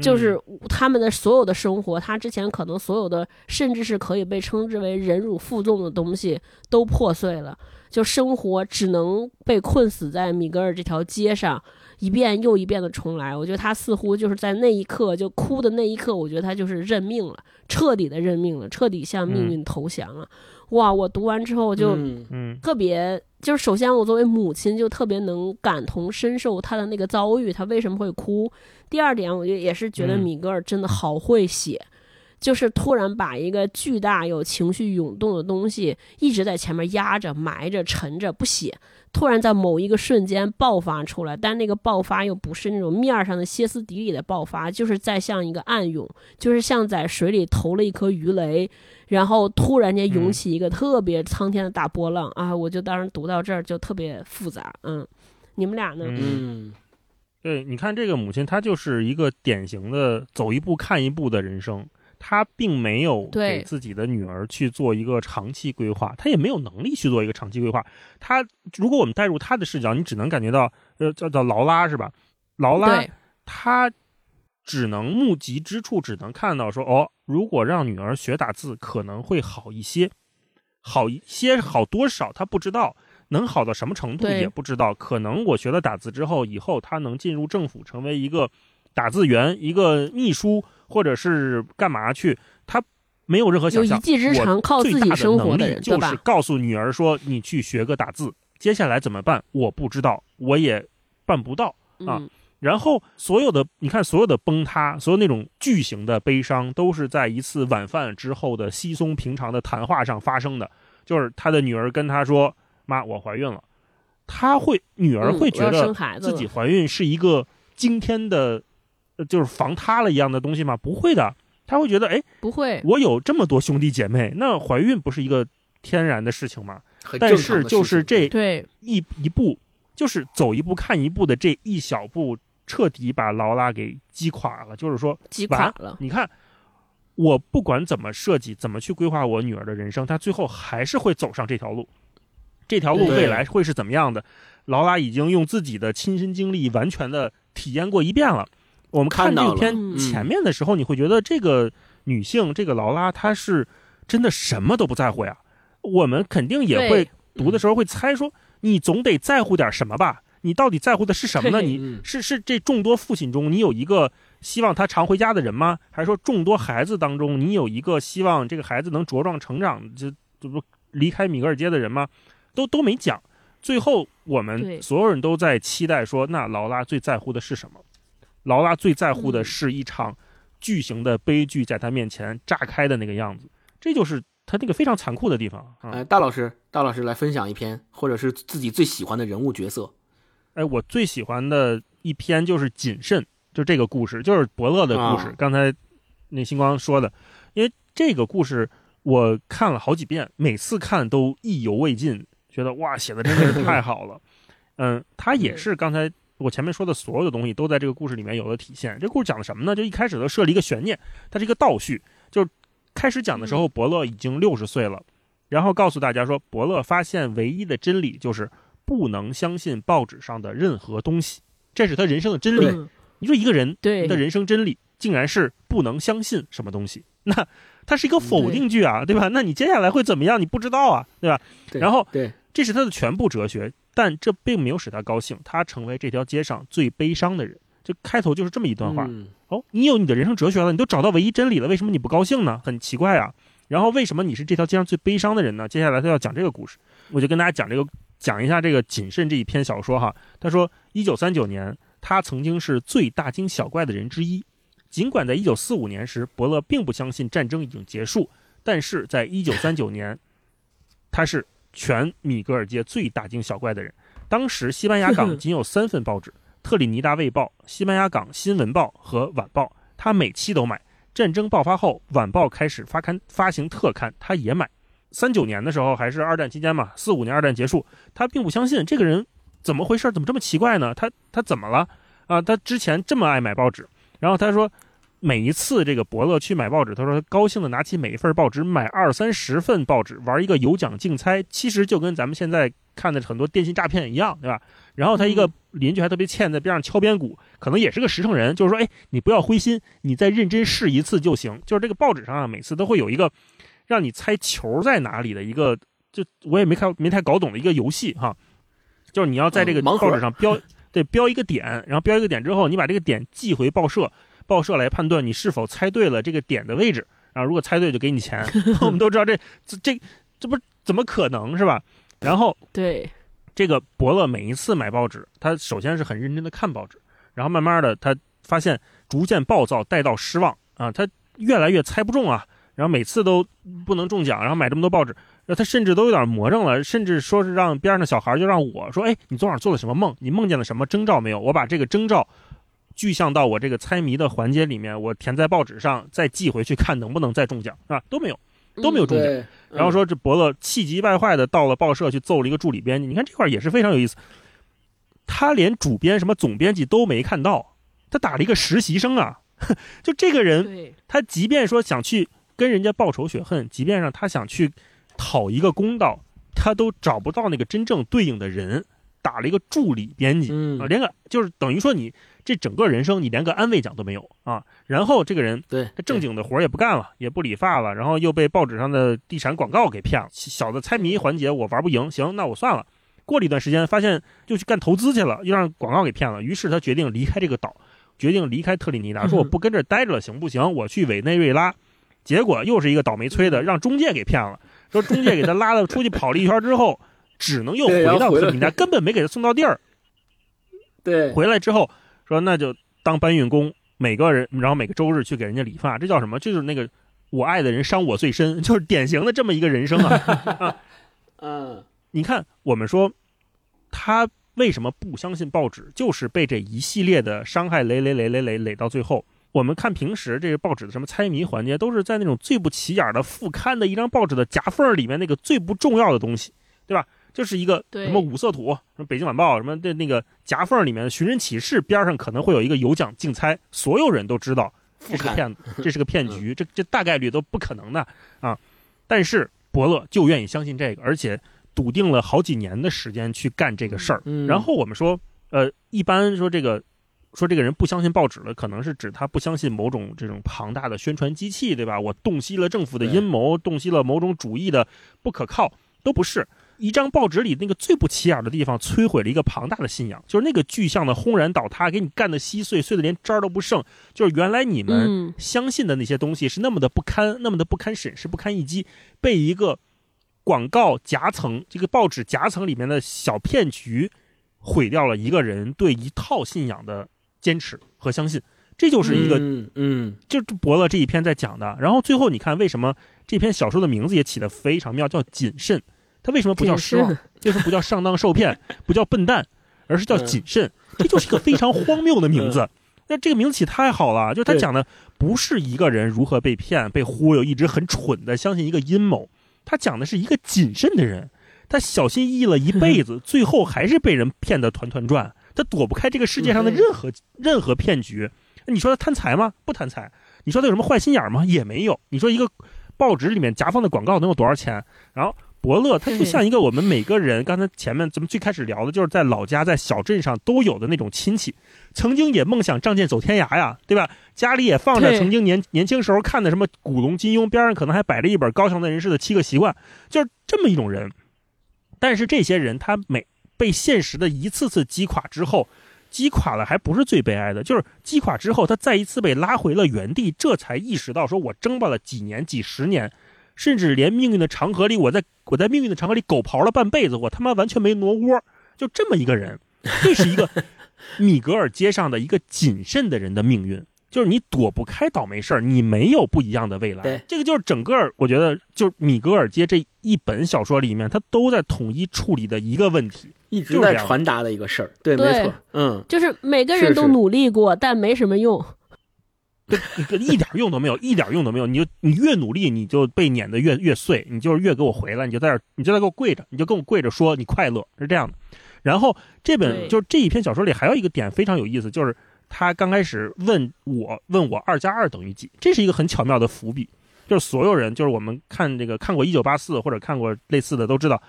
就是他们的所有的生活，他之前可能所有的，甚至是可以被称之为忍辱负重的东西都破碎了，就生活只能被困死在米格尔这条街上，一遍又一遍的重来。我觉得他似乎就是在那一刻就哭的那一刻，我觉得他就是认命了，彻底的认命了，彻底向命运投降了。哇！我读完之后就嗯特别，就是首先我作为母亲就特别能感同身受他的那个遭遇，他为什么会哭。第二点，我觉得也是觉得嗯米格尔真的好会写，就是突然把一个巨大有情绪涌动的东西一直在前面压着、埋着、沉着不写，突然在某一个瞬间爆发出来，但那个爆发又不是那种面上的歇斯底里的爆发，就是在像一个暗涌，就是像在水里投了一颗鱼雷。然后突然间涌起一个特别苍天的大波浪、啊！我就当时读到这儿就特别复杂，嗯，你们俩呢？嗯，对，你看这个母亲，她就是一个典型的走一步看一步的人生，她并没有对给自己的女儿去做一个长期规划，她也没有能力去做一个长期规划。她如果我们带入她的视角，你只能感觉到，呃，叫叫劳拉是吧？劳拉，她只能目及之处，只能看到说，哦，如果让女儿学打字可能会好一些，好一些好多少她不知道，能好到什么程度也不知道。可能我学了打字之后，以后他能进入政府，成为一个打字员、一个秘书，或者是干嘛去，他没有任何有一想象。技之长，靠自己生活的人，对吧就是？告诉女儿说：“你去学个打字，接下来怎么办？我不知道，我也办不到。”啊嗯，然后所有的你看，所有的崩塌，所有那种巨型的悲伤，都是在一次晚饭之后的稀松平常的谈话上发生的。就是他的女儿跟他说：“妈，我怀孕了。”她会，女儿会觉得自己怀孕是一个惊天的，呃就是防塌了一样的东西吗？不会的。她会觉得，哎，不会，我有这么多兄弟姐妹，那怀孕不是一个天然的事情吗？很但是就是这对，一一步，就是走一步看一步的这一小步，彻底把劳拉给击垮了。就是说，击垮了。你看，我不管怎么设计，怎么去规划我女儿的人生，她最后还是会走上这条路。这条路未来会是怎么样的？劳拉已经用自己的亲身经历完全的体验过一遍了。我们看这个片嗯前面的时候，你会觉得这个女性，这个劳拉，她是真的什么都不在乎呀。我们肯定也会读的时候会猜说，你总得在乎点什么吧？你到底在乎的是什么呢？你嗯是是这众多父亲中，你有一个希望他常回家的人吗？还是说众多孩子当中，你有一个希望这个孩子能茁壮成长，就这不离开米格尔街的人吗？都都没讲。最后，我们所有人都在期待说，那劳拉最在乎的是什么？劳拉最在乎的嗯是一场巨型的悲剧在他面前炸开的那个样子，这就是他那个非常残酷的地方啊！哎，大老师，大老师来分享一篇，或者是自己最喜欢的人物角色。哎，我最喜欢的一篇就是谨慎，就这个故事，就是伯乐的故事。啊刚才那星光说的，因为这个故事我看了好几遍，每次看都意犹未尽，觉得哇，写的真的是太 好了。嗯，他也是刚才我前面说的所有的东西都在这个故事里面有了体现。这故事讲的什么呢？就一开始都设了一个悬念，它是一个倒叙，就是开始讲的时候，伯乐已经六十岁了，然后告诉大家说，伯乐发现唯一的真理就是不能相信报纸上的任何东西，这是他人生的真理。嗯你说一个人对的人生真理竟然是不能相信什么东西，那它是一个否定句啊，对吧？那你接下来会怎么样？你不知道啊，对吧？然后对，这是他的全部哲学，但这并没有使他高兴，他成为这条街上最悲伤的人。就开头就是这么一段话。嗯哦，你有你的人生哲学了，你都找到唯一真理了，为什么你不高兴呢？很奇怪啊。然后为什么你是这条街上最悲伤的人呢？接下来他要讲这个故事，我就跟大家讲这个，讲一下这个谨慎这一篇小说哈。他说，一九三九年，他曾经是最大惊小怪的人之一。尽管在一九四五年时，伯乐并不相信战争已经结束，但是在一九三九年，他是全米格尔街最大惊小怪的人。当时西班牙港 仅有三份报纸。特里尼达卫报、西班牙港新闻报和晚报，他每期都买。战争爆发后，晚报开始发刊发行特刊，他也买。三九年的时候还是二战期间嘛，四五年二战结束，他并不相信这个人怎么回事，怎么这么奇怪呢？他他怎么了啊？他之前这么爱买报纸，然后他说每一次这个伯乐去买报纸，他说他高兴的拿起每一份报纸买二三十份报纸，玩一个有奖竞猜，其实就跟咱们现在看的很多电信诈骗一样，对吧？然后他一个邻居还特别欠，在边上敲边鼓，可能也是个实诚人，就是说，哎，你不要灰心，你再认真试一次就行。就是这个报纸上啊，每次都会有一个让你猜球在哪里的一个，就我也没看没太搞懂的一个游戏哈，就是你要在这个报纸上标，对，标一个点，然后标一个点之后，你把这个点寄回报社，报社来判断你是否猜对了这个点的位置，然后如果猜对就给你钱。我们都知道这这这这不怎么可能是吧？然后对，这个伯乐每一次买报纸，他首先是很认真的看报纸，然后慢慢的他发现逐渐暴躁带到失望啊，他越来越猜不中啊，然后每次都不能中奖，然后买这么多报纸，然后他甚至都有点魔怔了，甚至说是让边上的小孩就让我说，哎，你昨晚做了什么梦？你梦见了什么征兆没有？我把这个征兆具象到我这个猜谜的环节里面，我填在报纸上，再寄回去看能不能再中奖是吧，都没有，都没有中奖。对，然后说这伯乐气急败坏的到了报社去揍了一个助理编辑，你看这块也是非常有意思，他连主编什么总编辑都没看到，他打了一个实习生啊，就这个人，他即便说想去跟人家报仇雪恨，即便让他想去讨一个公道，他都找不到那个真正对应的人，打了一个助理编辑。嗯啊，连个就是等于说你这整个人生你连个安慰奖都没有啊。然后这个人对他正经的活儿也不干了，也不理发了，然后又被报纸上的地产广告给骗了。小的猜谜环节我玩不赢，行，那我算了。过了一段时间，发现又去干投资去了，又让广告给骗了。于是他决定离开这个岛，决定离开特立尼达，说我不跟这儿待着了，行不行？我去委内瑞拉。结果又是一个倒霉催的，让中介给骗了。说中介给他拉了出去跑了一圈之后，只能又回到特立尼达，根本没给他送到地儿。对，回来之后说那就当搬运工，每个人然后每个周日去给人家理发，这叫什么？这就是那个我爱的人伤我最深，就是典型的这么一个人生啊。嗯，你看，我们说他为什么不相信报纸，就是被这一系列的伤害累累累累累累到最后。我们看平时这个报纸的什么猜谜环节，都是在那种最不起眼的副刊的一张报纸的夹缝里面那个最不重要的东西，对吧？就是一个什么五色土，什么北京晚报，什么的那个夹缝里面的寻人启事边上可能会有一个有奖竞猜，所有人都知道这是个骗子，这是个骗局，这这大概率都不可能的啊。但是伯乐就愿意相信这个，而且笃定了好几年的时间去干这个事儿。嗯然后我们说，呃，一般说这个说这个人不相信报纸了，可能是指他不相信某种这种庞大的宣传机器，对吧？我洞悉了政府的阴谋，洞悉了某种主义的不可靠，都不是。一张报纸里那个最不起眼的地方，摧毁了一个庞大的信仰，就是那个巨象的轰然倒塌，给你干的稀碎，碎的连渣儿都不剩。就是原来你们嗯，相信的那些东西是那么的不堪，那么的不堪审视、不堪一击，被一个广告夹层、这个报纸夹层里面的小骗局，毁掉了一个人对一套信仰的坚持和相信。这就是一个，嗯嗯就是伯乐这一篇在讲的。然后最后你看，为什么这篇小说的名字也起得非常妙，叫谨慎？它为什么不叫失望？慎为什么不叫上当受骗？不叫笨蛋，而是叫谨慎？这就是一个非常荒谬的名字。那这个名字起太好了，就是他讲的不是一个人如何被骗、被忽悠，一直很蠢的相信一个阴谋，他讲的是一个谨慎的人，他小心翼翼了一辈子，最后还是被人骗得团团转，他躲不开这个世界上的任何任何骗局。你说他贪财吗？不贪财。你说他有什么坏心眼吗？也没有。你说一个报纸里面夹放的广告能有多少钱？然后伯乐他就像一个我们每个人，刚才前面咱们最开始聊的，就是在老家在小镇上都有的那种亲戚，曾经也梦想仗剑走天涯呀，对吧？家里也放着曾经年年轻时候看的什么古龙金庸，边上可能还摆着一本高墙的人士的七个习惯，就是这么一种人。但是这些人他每被现实的一次次击垮之后，击垮了还不是最悲哀的，就是击垮之后他再一次被拉回了原地，这才意识到说我争吧了几年几十年，甚至连命运的长河里，我在我在命运的长河里狗刨了半辈子，我他妈完全没挪窝，就这么一个人，这是一个米格尔街上的一个谨慎的人的命运。就是你躲不开倒霉事儿，你没有不一样的未来对。这个就是整个，我觉得就是米格尔街这一本小说里面，他都在统一处理的一个问题。一直在传达的一个事儿，对，没错，嗯，就是每个人都努力过，但没什么用。对，你这一点用都没有，一点用都没有。你就你越努力，你就被碾得越越碎，你就是越给我回来，你就在这儿，你就在给我跪着，你就跟我跪着说你快乐，是这样的。然后这本就是这一篇小说里还有一个点非常有意思，就是他刚开始问我问我二加二等于几，这是一个很巧妙的伏笔。就是所有人，就是我们看这个看过《一九八四》或者看过类似的都知道，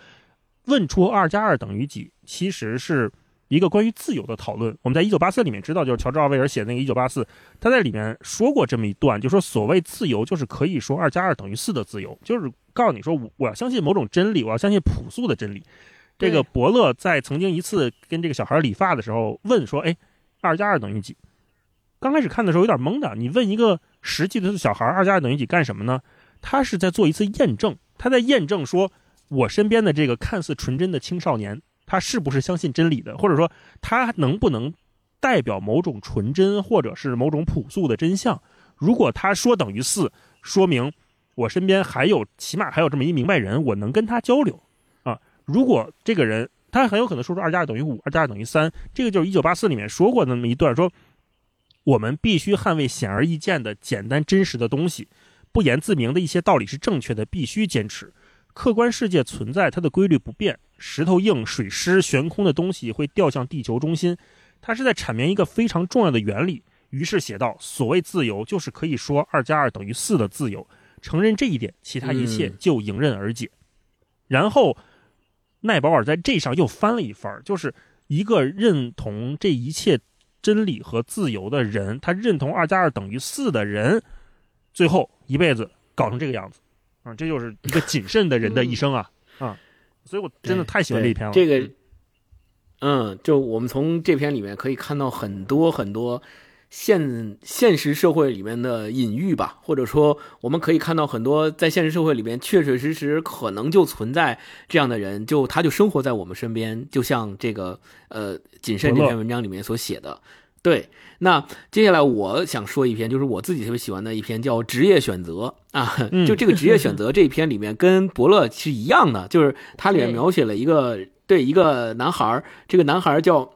问出二加二等于几，其实是一个关于自由的讨论。我们在《一九八四》里面知道，就是乔治奥威尔写的那个《一九八四》，他在里面说过这么一段，就说所谓自由，就是可以说二加二等于四的自由，就是告诉你说我我要相信某种真理，我要相信朴素的真理。这个伯乐在曾经一次跟这个小孩理发的时候问说：“哎，二加二等于几？”刚开始看的时候有点懵的，你问一个十几岁的小孩二加二等于几干什么呢？他是在做一次验证，他在验证说我身边的这个看似纯真的青少年，他是不是相信真理的，或者说他能不能代表某种纯真或者是某种朴素的真相。如果他说等于四，说明我身边还有起码还有这么一明白人，我能跟他交流啊。如果这个人他很有可能说出二加二等于五，二加二等于三，这个就是一九八四里面说过那么一段说。我们必须捍卫显而易见的简单真实的东西，不言自明的一些道理是正确的，必须坚持。客观世界存在，它的规律不变。石头硬、水湿、悬空的东西会掉向地球中心。他是在阐明一个非常重要的原理。于是写道：所谓自由，就是可以说二加二等于四的自由。承认这一点，其他一切嗯就迎刃而解。然后，奈保尔在这上又翻了一番，就是一个认同这一切真理和自由的人，他认同二加二等于四的人，最后一辈子搞成这个样子，啊，这就是一个谨慎的人的一生啊啊！所以我真的太喜欢这一篇了。这个，嗯，就我们从这篇里面可以看到很多很多现现实社会里面的隐喻吧，或者说我们可以看到很多在现实社会里面确确实实可能就存在这样的人，就他就生活在我们身边，就像这个呃谨慎这篇文章里面所写的。对，那接下来我想说一篇，就是我自己特别喜欢的一篇，叫《职业选择》啊。嗯就这个职业选择这一篇里面，跟伯乐是一样的，就是它里面描写了一个对一个男孩儿，这个男孩儿叫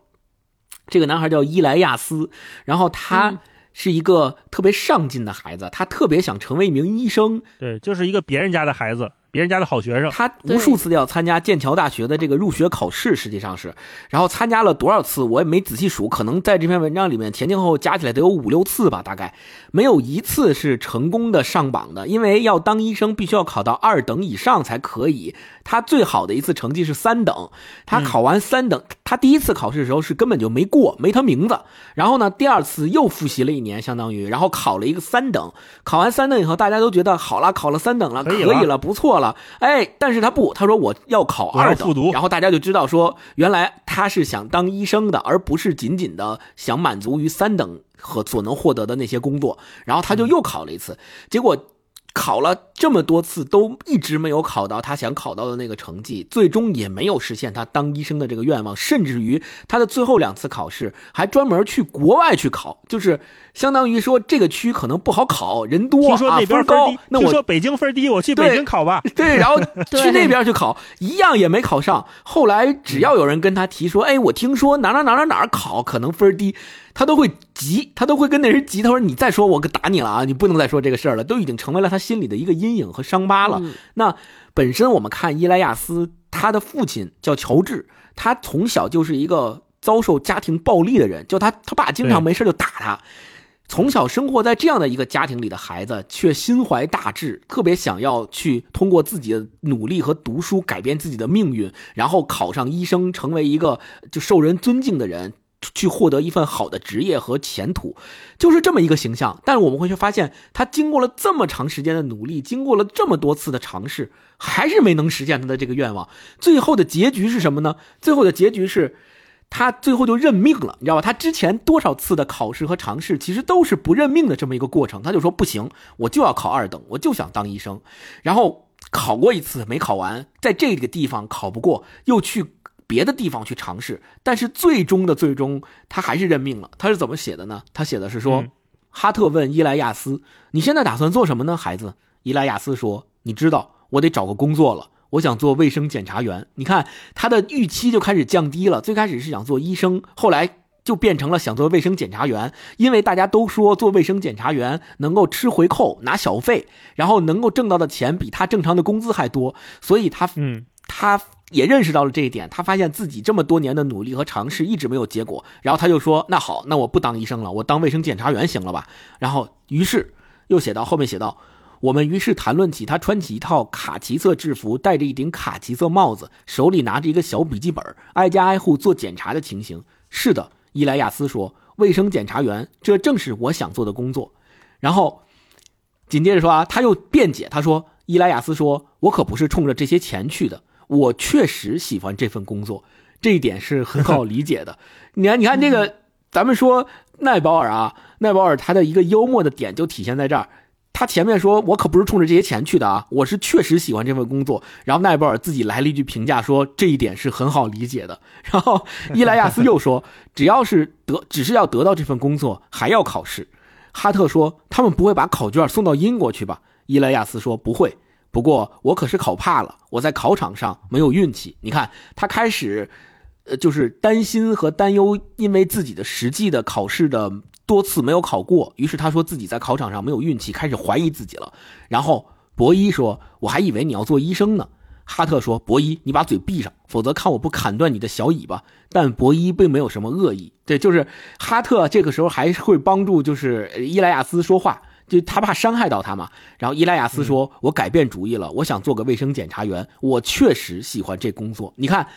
这个男孩儿叫伊莱亚斯，然后他嗯是一个特别上进的孩子，他特别想成为一名医生。对，就是一个别人家的孩子，别人家的好学生。他无数次要参加剑桥大学的这个入学考试，实际上是，然后参加了多少次我也没仔细数，可能在这篇文章里面前前后后加起来得有五六次吧，大概没有一次是成功的上榜的，因为要当医生必须要考到二等以上才可以。他最好的一次成绩是三等，他考完三等，他第一次考试的时候是根本就没过，没他名字。然后呢，第二次又复习了一年，相当于，然后考了一个三等。考完三等以后，大家都觉得好了，考了三等了，可以了，不错了。哎，但是他不，他说我要考二等。然后大家就知道说，原来他是想当医生的，而不是仅仅的想满足于三等和所能获得的那些工作。然后他就又考了一次，结果。考了这么多次，都一直没有考到他想考到的那个成绩，最终也没有实现他当医生的这个愿望，甚至于他的最后两次考试还专门去国外去考，就是相当于说这个区可能不好考，人多听说那边分高，那我说北京分低，我去北京考吧。对，然后 去那边去考，一样也没考上。后来只要有人跟他提说，哎，我听说哪哪哪哪哪考可能分低。他都会急，他都会跟那人急。他说：“你再说，我可打你了啊！你不能再说这个事儿了，都已经成为了他心里的一个阴影和伤疤了。”那本身我们看伊莱亚斯，他的父亲叫乔治，他从小就是一个遭受家庭暴力的人，就他他爸经常没事就打他。从小生活在这样的一个家庭里的孩子，却心怀大志，特别想要去通过自己的努力和读书改变自己的命运，然后考上医生，成为一个就受人尊敬的人。去获得一份好的职业和前途，就是这么一个形象。但是我们会去发现，他经过了这么长时间的努力，经过了这么多次的尝试，还是没能实现他的这个愿望。最后的结局是什么呢？最后的结局是，他最后就认命了，你知道吧？他之前多少次的考试和尝试，其实都是不认命的这么一个过程。他就说不行，我就要考二等，我就想当医生。然后考过一次没考完，在这个地方考不过，又去。别的地方去尝试，但是最终的最终，他还是认命了。他是怎么写的呢？他写的是说，哈特问伊莱亚斯：“你现在打算做什么呢，孩子？”伊莱亚斯说：“你知道，我得找个工作了。我想做卫生检查员。你看，他的预期就开始降低了。最开始是想做医生，后来就变成了想做卫生检查员，因为大家都说做卫生检查员能够吃回扣、拿小费，然后能够挣到的钱比他正常的工资还多，所以他，嗯，他。也认识到了这一点，他发现自己这么多年的努力和尝试一直没有结果，然后他就说：“那好，那我不当医生了，我当卫生检查员行了吧？”然后，于是又写到后面写到，我们于是谈论起他穿起一套卡其色制服，戴着一顶卡其色帽子，手里拿着一个小笔记本，挨家挨户做检查的情形。是的，伊莱亚斯说：“卫生检查员，这正是我想做的工作。”然后紧接着说啊，他又辩解，他说：“伊莱亚斯说，我可不是冲着这些钱去的。”我确实喜欢这份工作，这一点是很好理解的。你看，你看这个，咱们说奈保尔啊，奈保尔他的一个幽默的点就体现在这儿。他前面说我可不是冲着这些钱去的啊，我是确实喜欢这份工作。然后奈保尔自己来了一句评价说这一点是很好理解的。然后伊莱亚斯又说，只要是得，只是要得到这份工作还要考试。哈特说他们不会把考卷送到英国去吧？伊莱亚斯说不会。不过我可是考怕了，我在考场上没有运气。你看，他开始，呃，就是担心和担忧，因为自己的实际的考试的多次没有考过，于是他说自己在考场上没有运气，开始怀疑自己了。然后博伊说：“我还以为你要做医生呢。”哈特说：“博伊，你把嘴闭上，否则看我不砍断你的小尾巴。”但博伊并没有什么恶意，对，就是哈特这个时候还会帮助，就是伊莱亚斯说话。就他怕伤害到他嘛，然后伊莱亚斯说：“我改变主意了，我想做个卫生检查员。我确实喜欢这工作。你看，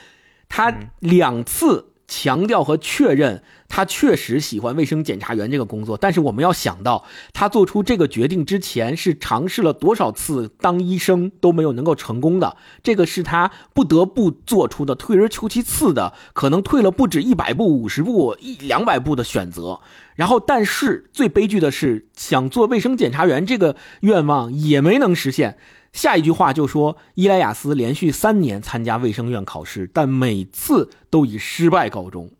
他两次。”强调和确认他确实喜欢卫生检查员这个工作，但是我们要想到，他做出这个决定之前是尝试了多少次当医生都没有能够成功的，这个是他不得不做出的退而求其次的，可能退了不止一百步、五十步、一两百步的选择。然后，但是最悲剧的是，想做卫生检查员这个愿望也没能实现。下一句话就说，伊莱亚斯连续三年参加卫生院考试，但每次都以失败告终。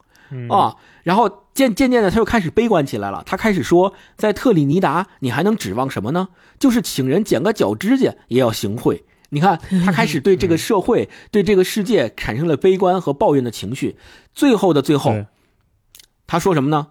啊，然后渐渐渐的，他又开始悲观起来了。他开始说，在特立尼达，你还能指望什么呢？就是请人剪个脚指甲也要行贿。你看，他开始对这个社会、对这个世界产生了悲观和抱怨的情绪。最后的最后，他说什么呢？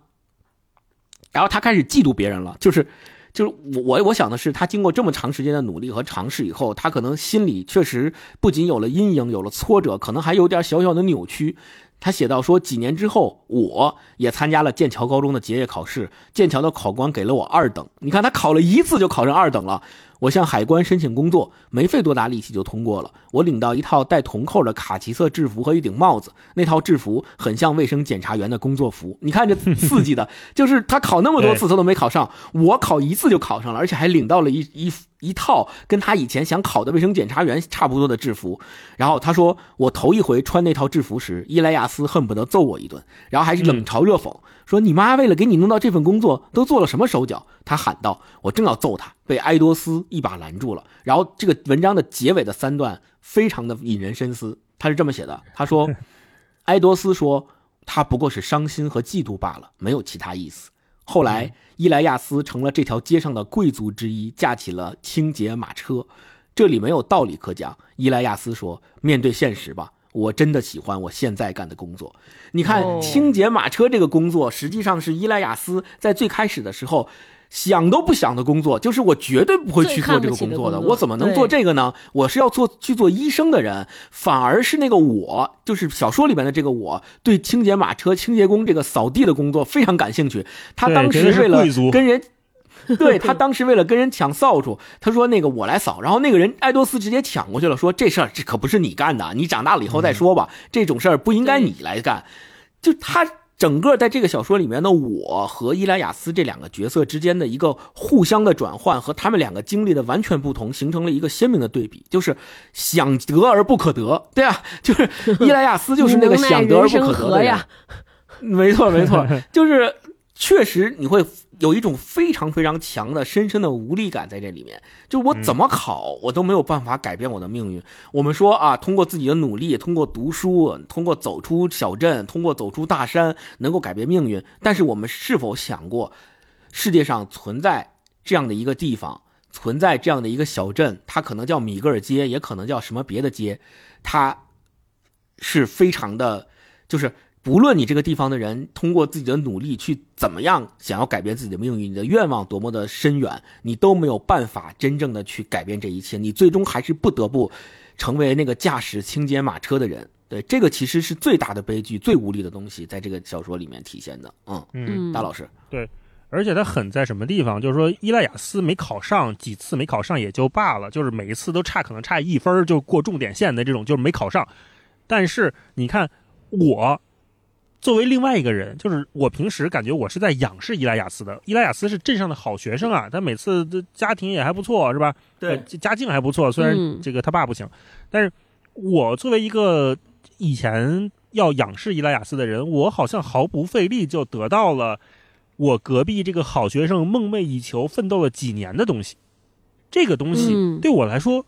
然后他开始嫉妒别人了，就是。就是我我我想的是，他经过这么长时间的努力和尝试以后，他可能心里确实不仅有了阴影，有了挫折，可能还有点小小的扭曲。他写到说，几年之后，我也参加了剑桥高中的结业考试，剑桥的考官给了我二等。你看，他考了一次就考上二等了。我向海关申请工作，没费多大力气就通过了。我领到一套带铜扣的卡其色制服和一顶帽子，那套制服很像卫生检查员的工作服。你看这刺激的，就是他考那么多次他都没考上，我考一次就考上了，而且还领到了一一一套跟他以前想考的卫生检查员差不多的制服。然后他说，我头一回穿那套制服时，伊莱亚斯恨不得揍我一顿，然后还是冷嘲热讽。说你妈为了给你弄到这份工作都做了什么手脚？他喊道。我正要揍他，被埃多斯一把拦住了。然后这个文章的结尾的三段非常的引人深思。他是这么写的：他说，埃多斯说他不过是伤心和嫉妒罢了，没有其他意思。后来伊莱亚斯成了这条街上的贵族之一，驾起了清洁马车。这里没有道理可讲。伊莱亚斯说：面对现实吧。我真的喜欢我现在干的工作。你看，清洁马车这个工作，实际上是伊莱亚斯在最开始的时候想都不想的工作，就是我绝对不会去做这个工作的。我怎么能做这个呢？我是要做去做医生的人，反而是那个我，就是小说里面的这个我，对清洁马车、清洁工这个扫地的工作非常感兴趣。他当时为了跟人。对他当时为了跟人抢扫帚，他说那个我来扫，然后那个人爱多斯直接抢过去了，说这事儿这可不是你干的，你长大了以后再说吧，这种事儿不应该你来干。就他整个在这个小说里面的我和伊莱雅斯这两个角色之间的一个互相的转换，和他们两个经历的完全不同，形成了一个鲜明的对比，就是想得而不可得，对啊，就是伊莱雅斯就是那个想得而不可得的呀，没错没错，就是确实你会。有一种非常非常强的、深深的无力感在这里面，就我怎么考，我都没有办法改变我的命运。我们说啊，通过自己的努力，通过读书，通过走出小镇，通过走出大山，能够改变命运。但是我们是否想过，世界上存在这样的一个地方，存在这样的一个小镇，它可能叫米格尔街，也可能叫什么别的街，它是非常的，就是。不论你这个地方的人通过自己的努力去怎么样想要改变自己的命运，你的愿望多么的深远，你都没有办法真正的去改变这一切。你最终还是不得不成为那个驾驶清洁马车的人。对，这个其实是最大的悲剧、最无力的东西，在这个小说里面体现的。嗯嗯，大老师，对，而且他狠在什么地方？就是说，伊莱雅斯没考上几次，没考上也就罢了，就是每一次都差，可能差一分就过重点线的这种，就是没考上。但是你看我。作为另外一个人，就是我平时感觉我是在仰视伊莱雅斯的。伊莱雅斯是镇上的好学生啊，他每次的家庭也还不错，是吧？对，家境还不错。虽然这个他爸不行，但是我作为一个以前要仰视伊莱雅斯的人，我好像毫不费力就得到了我隔壁这个好学生梦寐以求、奋斗了几年的东西。这个东西对我来说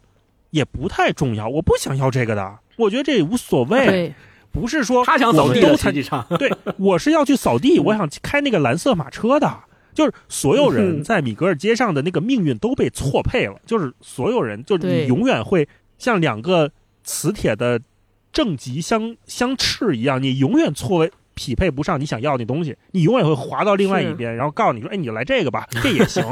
也不太重要，我不想要这个的。我觉得这也无所谓。不是说他想扫地都实际上 对，我是要去扫地，我想开那个蓝色马车的。就是所有人在米格尔街上的那个命运都被错配了，就是所有人，就是你永远会像两个磁铁的正极相相斥一样，你永远错位匹配不上你想要的东西，你永远会滑到另外一边，然后告诉你说：“哎，你就来这个吧，这也行。”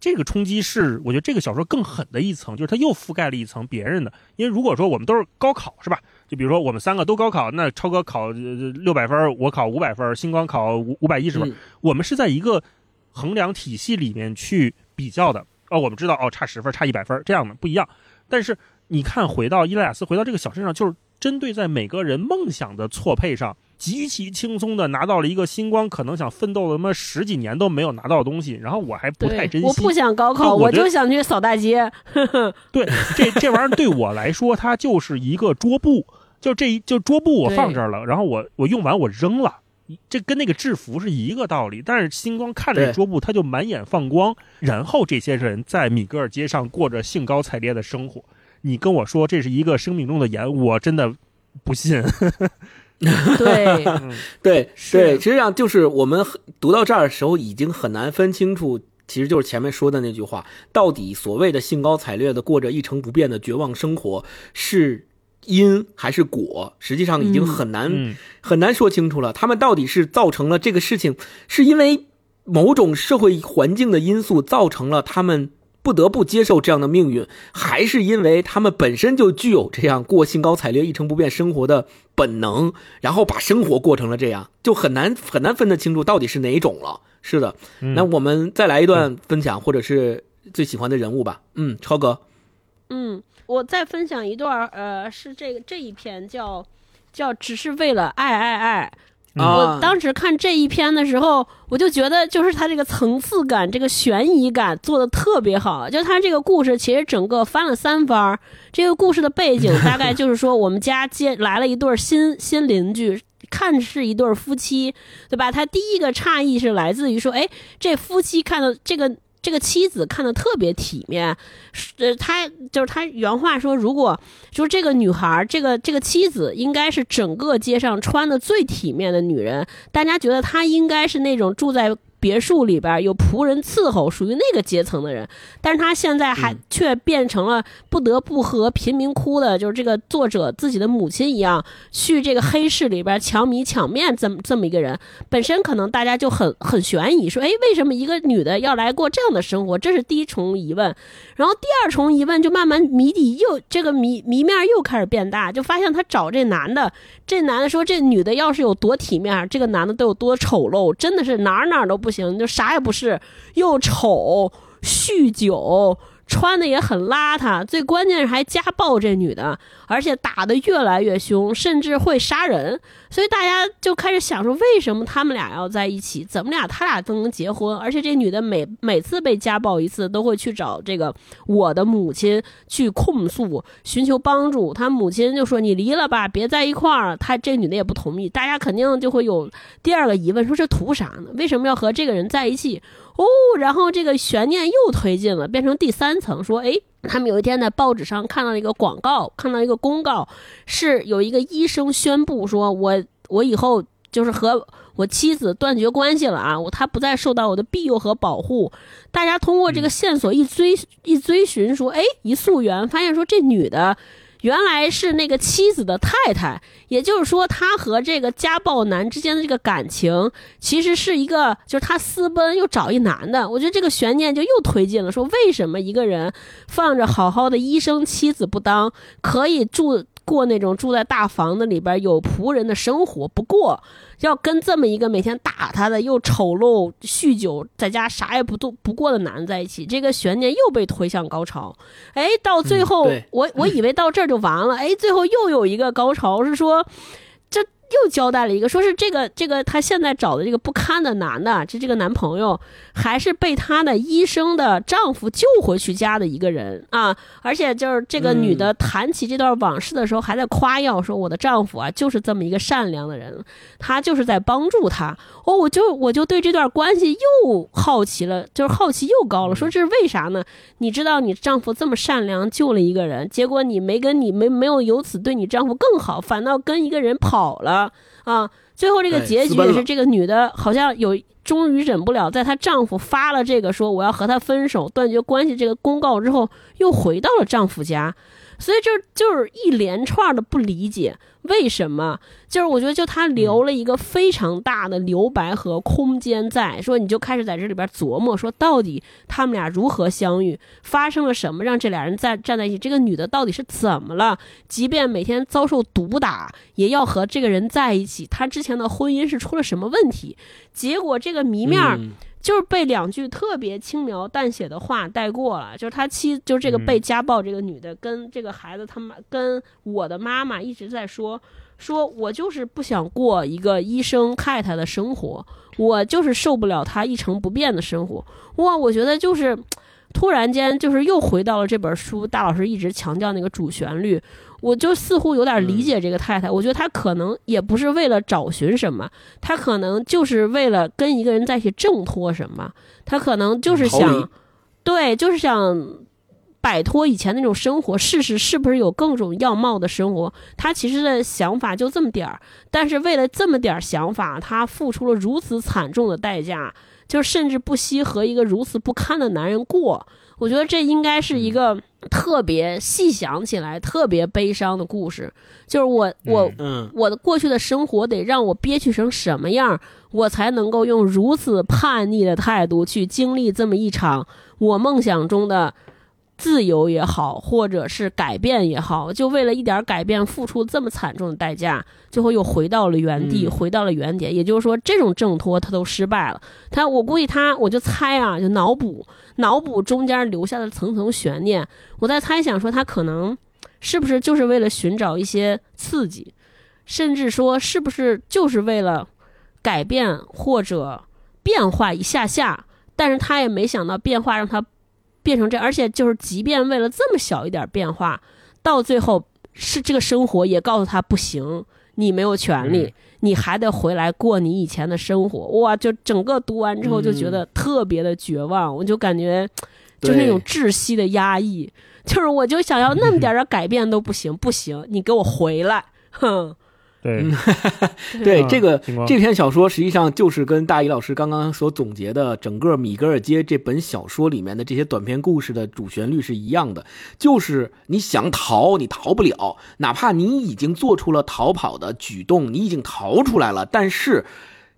这个冲击是，我觉得这个小说更狠的一层，就是它又覆盖了一层别人的。因为如果说我们都是高考，是吧？就比如说我们三个都高考，那超哥考六百分，我考五百分，星光考五五百一十分，我们是在一个衡量体系里面去比较的。哦，我们知道，哦，差十分，差一百分，这样的不一样。但是你看，回到伊莱雅斯，回到这个小镇上，就是针对在每个人梦想的错配上。极其轻松的拿到了一个星光，可能想奋斗了他妈十几年都没有拿到的东西，然后我还不太珍惜。我不想高考，我就想去扫大街。对，这这玩意儿对我来说，它就是一个桌布，就这一就桌布我放这儿了，然后我我用完我扔了，这跟那个制服是一个道理。但是星光看着桌布，他就满眼放光，然后这些人在米格尔街上过着兴高采烈的生活。你跟我说这是一个生命中的盐，我真的不信。对 对对，实际上就是我们读到这儿的时候，已经很难分清楚，其实就是前面说的那句话，到底所谓的兴高采烈的过着一成不变的绝望生活，是因还是果，实际上已经很难、嗯很难说清楚了。他们到底是造成了这个事情，是因为某种社会环境的因素造成了他们不得不接受这样的命运，还是因为他们本身就具有这样过兴高采烈、一成不变生活的本能，然后把生活过成了这样，就很难很难分得清楚到底是哪一种了。是的，嗯那我们再来一段分享，或者是最喜欢的人物吧。嗯，超哥，嗯，我再分享一段儿，呃，是这个这一篇叫叫只是为了爱爱爱。啊我当时看这一篇的时候，我就觉得就是它这个层次感、这个悬疑感做的特别好。就它这个故事其实整个翻了三番儿。这个故事的背景大概就是说，我们家接 来了一对儿新新邻居。看是一对儿夫妻，对吧？他第一个诧异是来自于说，哎，这夫妻看到这个这个妻子看的特别体面，是呃，他就是他原话说，如果说这个女孩，这个这个妻子应该是整个街上穿的最体面的女人，大家觉得她应该是那种住在别墅里边有仆人伺候，属于那个阶层的人，但是他现在还嗯却变成了不得不和贫民窟的，就是这个作者自己的母亲一样，去这个黑市里边抢米抢面这么这么一个人，本身可能大家就很很悬疑，说，哎，为什么一个女的要来过这样的生活？这是第一重疑问。然后第二重疑问就慢慢谜底又这个谜谜面又开始变大，就发现他找这男的，这男的说这女的要是有多体面，这个男的都有多丑陋，真的是哪儿哪儿都不行，就啥也不是，又丑，酗酒。穿的也很邋遢，最关键是还家暴这女的，而且打得越来越凶，甚至会杀人。所以大家就开始想说，为什么他们俩要在一起？怎么俩他俩都能结婚？而且这女的每每次被家暴一次，都会去找这个我的母亲去控诉，寻求帮助。她母亲就说：“你离了吧，别在一块儿。”她这女的也不同意。大家肯定就会有第二个疑问，说这图啥呢？为什么要和这个人在一起？哦，然后这个悬念又推进了，变成第三层，说，诶，他们有一天在报纸上看到一个广告，看到一个公告，是有一个医生宣布说，我我以后就是和我妻子断绝关系了啊，我他不再受到我的庇佑和保护。大家通过这个线索一追一追寻，说，诶，一溯源，发现说这女的。原来是那个妻子的太太，也就是说，他和这个家暴男之间的这个感情，其实是一个，就是他私奔又找一男的。我觉得这个悬念就又推进了，说为什么一个人放着好好的医生妻子不当，可以住过那种住在大房子里边有仆人的生活，不过要跟这么一个每天打他的又丑陋、酗酒，在家啥也不做不过的男人在一起，这个悬念又被推向高潮。哎，到最后，嗯我我以为到这儿就完了，哎，最后又有一个高潮是说，这又交代了一个，说是这个这个她现在找的这个不堪的男的，这这个男朋友还是被她的医生的丈夫救回去家的一个人啊，而且就是这个女的谈起这段往事的时候，还在夸耀说我的丈夫啊就是这么一个善良的人，他就是在帮助她。哦，我就我就对这段关系又好奇了，就是好奇又高了，说这是为啥呢？你知道你丈夫这么善良，救了一个人，结果你没跟你没没有由此对你丈夫更好，反倒跟一个人跑了啊！最后这个结局是这个女的好像有终于忍不了，在她丈夫发了这个说我要和他分手、断绝关系这个公告之后，又回到了丈夫家。所以这就是一连串的不理解，为什么？就是我觉得就他留了一个非常大的留白和空间在，说你就开始在这里边琢磨，说到底他们俩如何相遇，发生了什么让这俩人在站在一起？这个女的到底是怎么了？即便每天遭受毒打，也要和这个人在一起。她之前的婚姻是出了什么问题？结果这个谜面就是被两句特别轻描淡写的话带过了，就是他妻，就是这个被家暴这个女的跟这个孩子他妈跟我的妈妈一直在说，说我就是不想过一个医生太太的生活，我就是受不了她一成不变的生活。哇，我觉得就是突然间就是又回到了这本书，大老师一直强调那个主旋律。我就似乎有点理解这个太太，我觉得她可能也不是为了找寻什么，她可能就是为了跟一个人在一起挣脱什么，她可能就是想，对，就是想摆脱以前那种生活，试试是不是有各种样貌的生活。她其实的想法就这么点儿，但是为了这么点儿想法，她付出了如此惨重的代价，就甚至不惜和一个如此不堪的男人过。我觉得这应该是一个特别细想起来特别悲伤的故事，就是我我嗯。我的过去的生活得让我憋屈成什么样，我才能够用如此叛逆的态度去经历这么一场我梦想中的自由也好，或者是改变也好，就为了一点改变付出这么惨重的代价，最后又回到了原地，嗯回到了原点。也就是说，这种挣脱他都失败了。他，我估计他，我就猜啊，就脑补脑补中间留下的层层悬念。我在猜想说，他可能是不是就是为了寻找一些刺激，甚至说是不是就是为了改变或者变化一下下，但是他也没想到变化让他变成这，而且就是即便为了这么小一点变化，到最后是这个生活也告诉他不行，你没有权利，嗯。你还得回来过你以前的生活。哇，就整个读完之后就觉得特别的绝望，我就感觉就是那种窒息的压抑，就是我就想要那么点儿的改变都不行，不行，你给我回来，哼，对，对，嗯 这个这篇小说实际上就是跟大一老师刚刚所总结的整个《米格尔街》这本小说里面的这些短篇故事的主旋律是一样的，就是你想逃，你逃不了，哪怕你已经做出了逃跑的举动，你已经逃出来了，但是。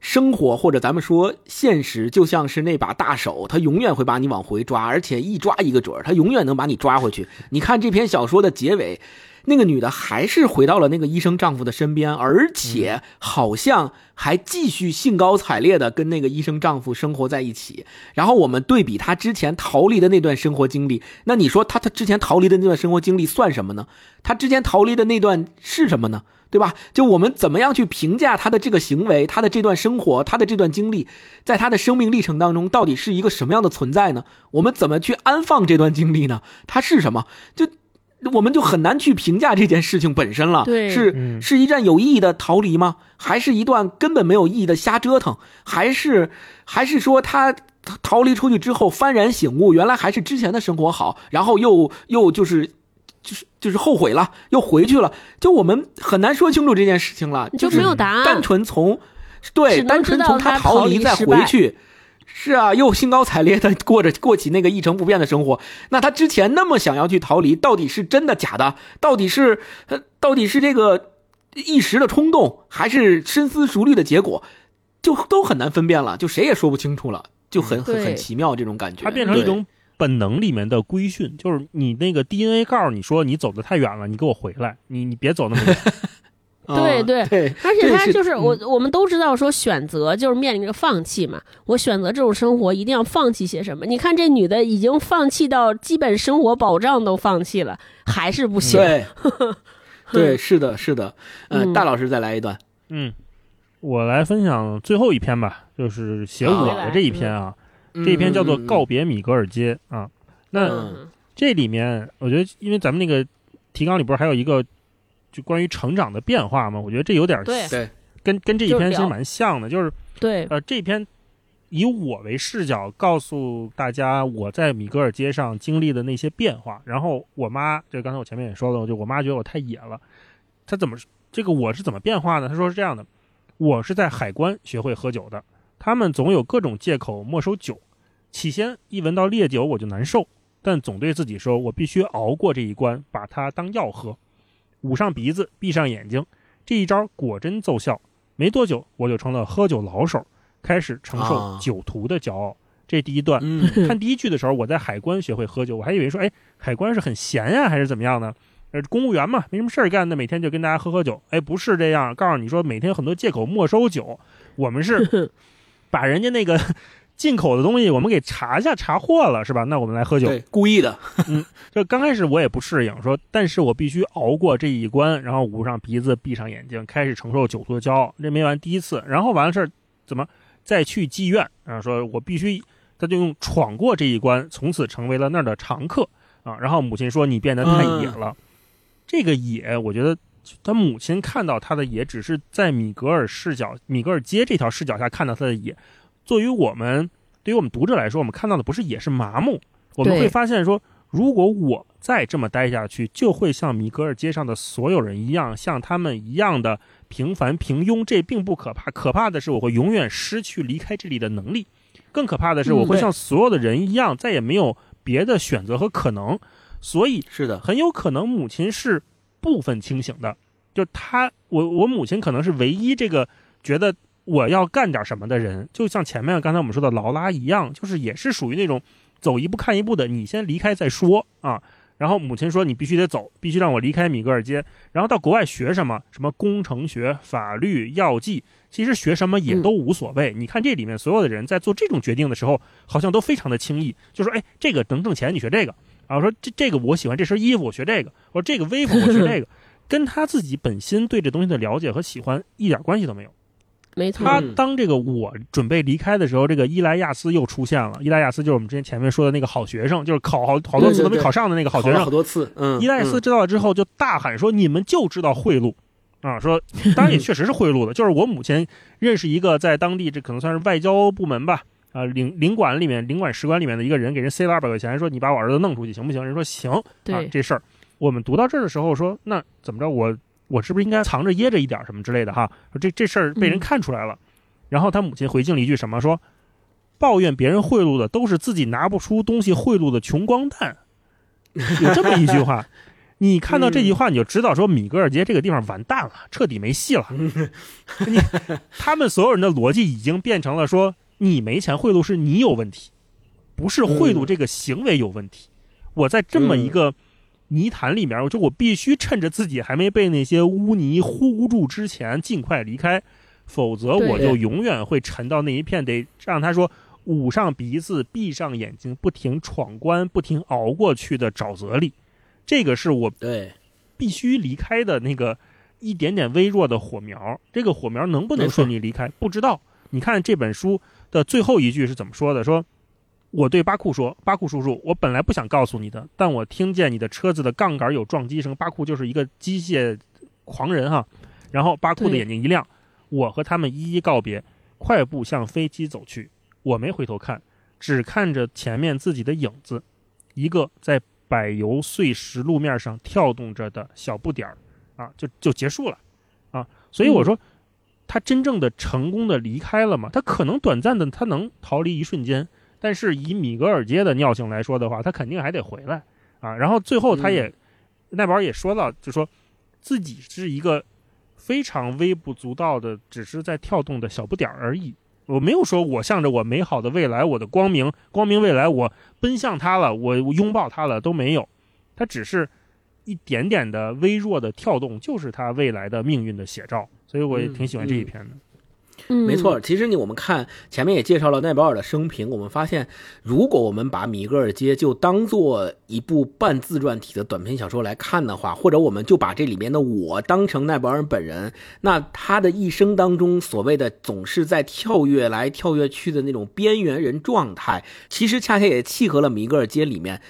生活或者咱们说现实，就像是那把大手，它永远会把你往回抓，而且一抓一个准儿，它永远能把你抓回去。你看这篇小说的结尾，那个女的还是回到了那个医生丈夫的身边，而且好像还继续兴高采烈的跟那个医生丈夫生活在一起。然后我们对比她之前逃离的那段生活经历，那你说她她之前逃离的那段生活经历算什么呢？她之前逃离的那段是什么呢？对吧？就我们怎么样去评价她的这个行为，她的这段生活，她的这段经历，在她的生命历程当中到底是一个什么样的存在呢？我们怎么去安放这段经历呢？它是什么？就我们就很难去评价这件事情本身了。对是嗯是一站有意义的逃离吗？还是一段根本没有意义的瞎折腾？还是还是说他逃离出去之后幡然醒悟，原来还是之前的生活好，然后又又就是。就是就是后悔了，又回去了，就我们很难说清楚这件事情了，就是没有答案单纯从对单纯从他逃逃离再回去，是啊，又兴高采烈的过着过起那个一成不变的生活。那他之前那么想要去逃离，到底是真的假的？到底是呃，到底是这个一时的冲动，还是深思熟虑的结果？就都很难分辨了，就谁也说不清楚了，就很很很奇妙这种感觉。它变成一种本能里面的规训，就是你那个 DNA 告诉你说你走的太远了，你给我回来，你你别走那么远。对对而且他就是我，嗯我们都知道说选择就是面临着放弃嘛。我选择这种生活，一定要放弃些什么？你看这女的已经放弃到基本生活保障都放弃了，还是不行。对 对，是的，是的。呃，嗯大老师再来一段。嗯，我来分享最后一篇吧，就是写我的这一篇啊，这一篇叫做《告别米格尔街》啊。那嗯，这里面，我觉得，因为咱们那个提纲里不是还有一个就关于成长的变化嘛？我觉得这有点对对，跟跟这一篇其实蛮像的，就是对，呃，这篇以我为视角，告诉大家我在米格尔街上经历的那些变化。然后我妈，就刚才我前面也说了，就我妈觉得我太野了。她怎么这个我是怎么变化呢？她说是这样的，我是在海关学会喝酒的，他们总有各种借口没收酒。起先一闻到烈酒我就难受，但总对自己说，我必须熬过这一关，把它当药喝。捂上鼻子，闭上眼睛，这一招果真奏效。没多久，我就成了喝酒老手，开始承受啊酒徒的骄傲。这第一段，嗯 看第一句的时候，我在海关学会喝酒，我还以为说，哎，海关是很闲呀，还是怎么样呢？呃，公务员嘛，没什么事儿干，那每天就跟大家喝喝酒。哎，不是这样，告诉你说，每天很多借口没收酒，我们是 把人家那个进口的东西，我们给查一下查货了，是吧？那我们来喝酒。对，故意的。嗯就刚开始我也不适应，说，但是我必须熬过这一关，然后捂上鼻子，闭上眼睛，开始承受酒徒的骄傲。这没完第一次，然后完了事儿，怎么再去妓院啊？说我必须，他就用闯过这一关，从此成为了那儿的常客啊。然后母亲说你变得太野了，这个野，我觉得他母亲看到他的野，只是在米格尔视角、米格尔街这条视角下看到他的野。作为我们，对于我们读者来说，我们看到的不是也，是麻木。我们会发现说，如果我再这么待下去，就会像米格尔街上的所有人一样，像他们一样的平凡平庸。这并不可怕，可怕的是我会永远失去离开这里的能力。更可怕的是，嗯我会像所有的人一样，再也没有别的选择和可能。所以是的，很有可能母亲是部分清醒的，就她，我我母亲可能是唯一这个觉得我要干点什么的人，就像前面刚才我们说的劳拉一样，就是也是属于那种走一步看一步的，你先离开再说啊。然后母亲说你必须得走，必须让我离开米格尔街。然后到国外学什么，什么工程学、法律、药剂，其实学什么也都无所谓。你看这里面所有的人在做这种决定的时候，好像都非常的轻易，就说哎，这个能挣钱，你学这个。然后说这这个我喜欢这身衣服，我学这个。我说这个威服，我学这个，跟他自己本心对这东西的了解和喜欢一点关系都没有。没错，他当这个我准备离开的时候，这个伊莱亚斯又出现了。伊莱亚斯就是我们之前前面说的那个好学生，就是考好好多次都没考上的那个好学生。好多次，嗯。伊莱亚斯知道了之后，就大喊说：“你们就知道贿赂啊！”说，当然也确实是贿赂的。就是我母亲认识一个在当地这可能算是外交部门吧，啊领领馆里面领馆使馆里面的一个人，给人塞了二百块钱，说：“你把我儿子弄出去行不行？”人说：“行。”啊，这事儿我们读到这儿的时候说：“那怎么着？我我是不是应该藏着掖着一点什么之类的？哈，说这这事儿被人看出来了。”然后他母亲回敬了一句什么？说抱怨别人贿赂的都是自己拿不出东西贿赂的穷光蛋，有这么一句话。你看到这句话，你就知道说米格尔街这个地方完蛋了，彻底没戏了。你他们所有人的逻辑已经变成了说你没钱贿赂是你有问题，不是贿赂这个行为有问题。我在这么一个泥潭里面，我说我必须趁着自己还没被那些污泥糊住之前，尽快离开。否则我就永远会沉到那一片，得让他说捂上鼻子、闭上眼睛，不停闯关、不停熬过去的沼泽里。这个是我对必须离开的那个一点点微弱的火苗。这个火苗能不能顺利离开，不知道。你看这本书的最后一句是怎么说的？说我对巴库说：“巴库叔叔，我本来不想告诉你的，但我听见你的车子的杠杆有撞击声。”巴库就是一个机械狂人哈。然后巴库的眼睛一亮。我和他们一一告别，快步向飞机走去。我没回头看，只看着前面自己的影子，一个在柏油碎石路面上跳动着的小不点儿，啊，就就结束了，啊，所以我说，他真正的成功的离开了吗？他可能短暂的，他能逃离一瞬间，但是以米格尔街的尿性来说的话，他肯定还得回来，啊，然后最后他也，奈宝也说到，就说自己是一个。非常微不足道的，只是在跳动的小不点而已。我没有说我向着我美好的未来，我的光明光明未来，我奔向他了，我拥抱他了，都没有。它只是一点点的微弱的跳动，就是他未来的命运的写照。所以我也挺喜欢这一篇的。没错，其实你我们看前面也介绍了奈保尔的生平，我们发现，如果我们把米格尔街就当做一部半自传体的短篇小说来看的话，或者我们就把这里面的我当成奈保尔本人，那他的一生当中所谓的总是在跳跃来跳跃去的那种边缘人状态，其实恰恰也契合了米格尔街里面。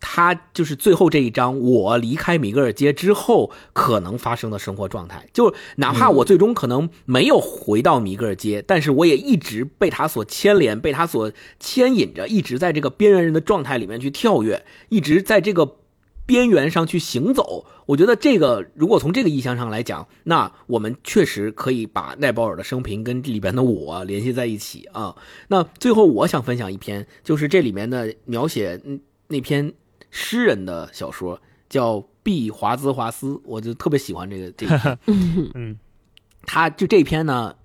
他就是最后这一章，我离开米格尔街之后可能发生的生活状态。就哪怕我最终可能没有回到米格尔街，但是我也一直被他所牵连，被他所牵引着，一直在这个边缘人的状态里面去跳跃，一直在这个边缘上去行走。我觉得这个，如果从这个意象上来讲，那我们确实可以把奈保尔的生平跟里边的我联系在一起啊。那最后我想分享一篇，就是这里面的描写，嗯。那篇诗人的小说叫《毕华兹华斯》，我就特别喜欢这个这篇。嗯，他就这篇呢，